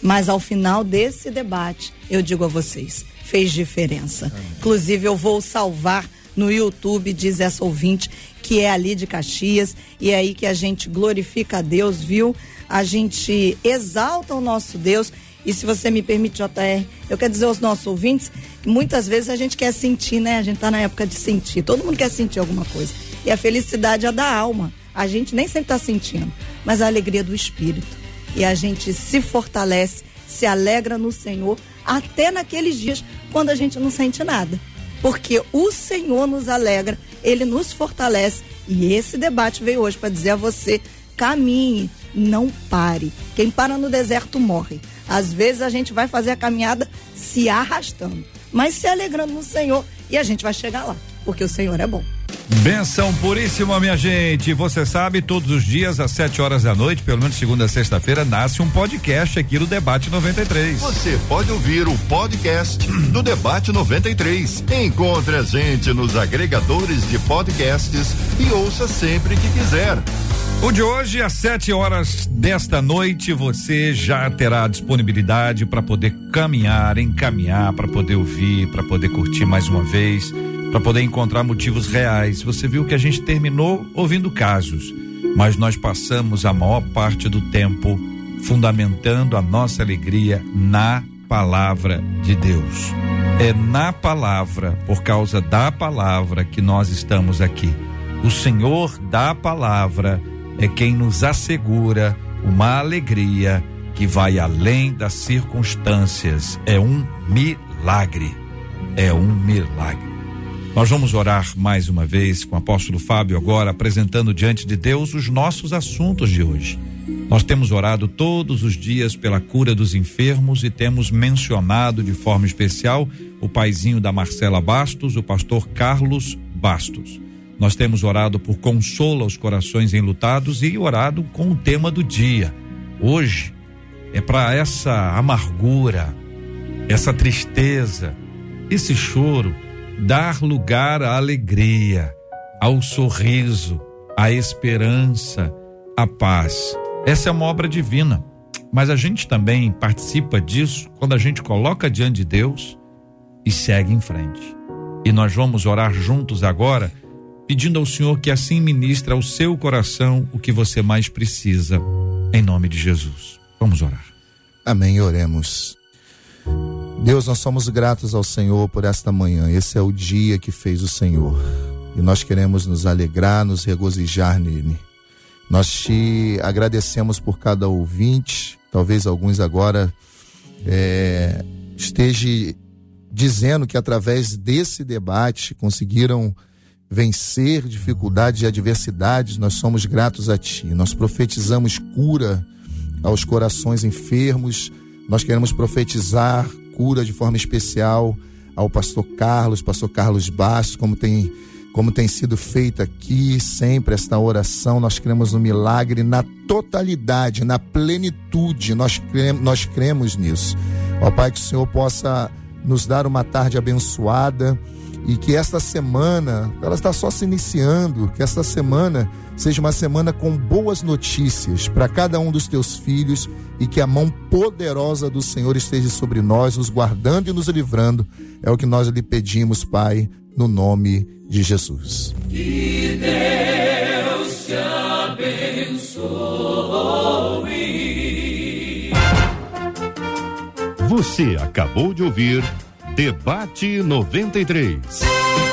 Mas ao final desse debate, eu digo a vocês, fez diferença. Inclusive, eu vou salvar no YouTube, diz essa ouvinte, que é ali de Caxias, e é aí que a gente glorifica a Deus, viu? A gente exalta o nosso Deus. E se você me permite, JR, eu quero dizer aos nossos ouvintes que muitas vezes a gente quer sentir, né? A gente tá na época de sentir. Todo mundo quer sentir alguma coisa. E a felicidade é da alma. A gente nem sempre tá sentindo, mas a alegria do espírito e a gente se fortalece, se alegra no Senhor, até naqueles dias quando a gente não sente nada. Porque o Senhor nos alegra, ele nos fortalece. E esse debate veio hoje para dizer a você: caminhe, não pare. Quem para no deserto morre. Às vezes a gente vai fazer a caminhada se arrastando, mas se alegrando no Senhor e a gente vai chegar lá, porque o Senhor é bom. Benção puríssima, minha gente. Você sabe, todos os dias, às 7 horas da noite, pelo menos segunda a sexta-feira, nasce um podcast aqui no Debate 93. Você pode ouvir o podcast do Debate 93. Encontre a gente nos agregadores de podcasts e ouça sempre que quiser. O de hoje, às 7 horas desta noite, você já terá disponibilidade para poder caminhar, encaminhar, para poder ouvir, para poder curtir mais uma vez, para poder encontrar motivos reais. Você viu que a gente terminou ouvindo casos, mas nós passamos a maior parte do tempo fundamentando a nossa alegria na palavra de Deus. É na palavra, por causa da palavra, que nós estamos aqui. O Senhor da palavra é quem nos assegura uma alegria que vai além das circunstâncias. É um milagre. É um milagre. Nós vamos orar mais uma vez com o apóstolo Fábio agora, apresentando diante de Deus os nossos assuntos de hoje. Nós temos orado todos os dias pela cura dos enfermos e temos mencionado de forma especial o paizinho da Marcela Bastos, o pastor Carlos Bastos. Nós temos orado por consolo aos corações enlutados e orado com o tema do dia. Hoje é para essa amargura, essa tristeza, esse choro dar lugar à alegria, ao sorriso, à esperança, à paz. Essa é uma obra divina, mas a gente também participa disso quando a gente coloca diante de Deus e segue em frente. E nós vamos orar juntos agora, pedindo ao Senhor que assim ministre ao seu coração o que você mais precisa, em nome de Jesus. Vamos orar. Amém, oremos. Deus, nós somos gratos ao Senhor por esta manhã. Esse é o dia que fez o Senhor. E nós queremos nos alegrar, nos regozijar nele. Nós te agradecemos por cada ouvinte. Talvez alguns agora é, esteja dizendo que através desse debate conseguiram vencer dificuldades e adversidades. Nós somos gratos a Ti. Nós profetizamos cura aos corações enfermos. Nós queremos profetizar cura de forma especial ao pastor Carlos, pastor Carlos Bastos, como tem como tem sido feita aqui sempre esta oração, nós cremos no milagre na totalidade, na plenitude, nós cremos, nós cremos nisso. Ó Pai, que o Senhor possa nos dar uma tarde abençoada e que esta semana, ela está só se iniciando, que esta semana seja uma semana com boas notícias para cada um dos teus filhos e que a mão poderosa do Senhor esteja sobre nós, nos guardando e nos livrando. É o que nós lhe pedimos, Pai, no nome de Jesus. Que Deus te abençoe. Você acabou de ouvir Debate 93.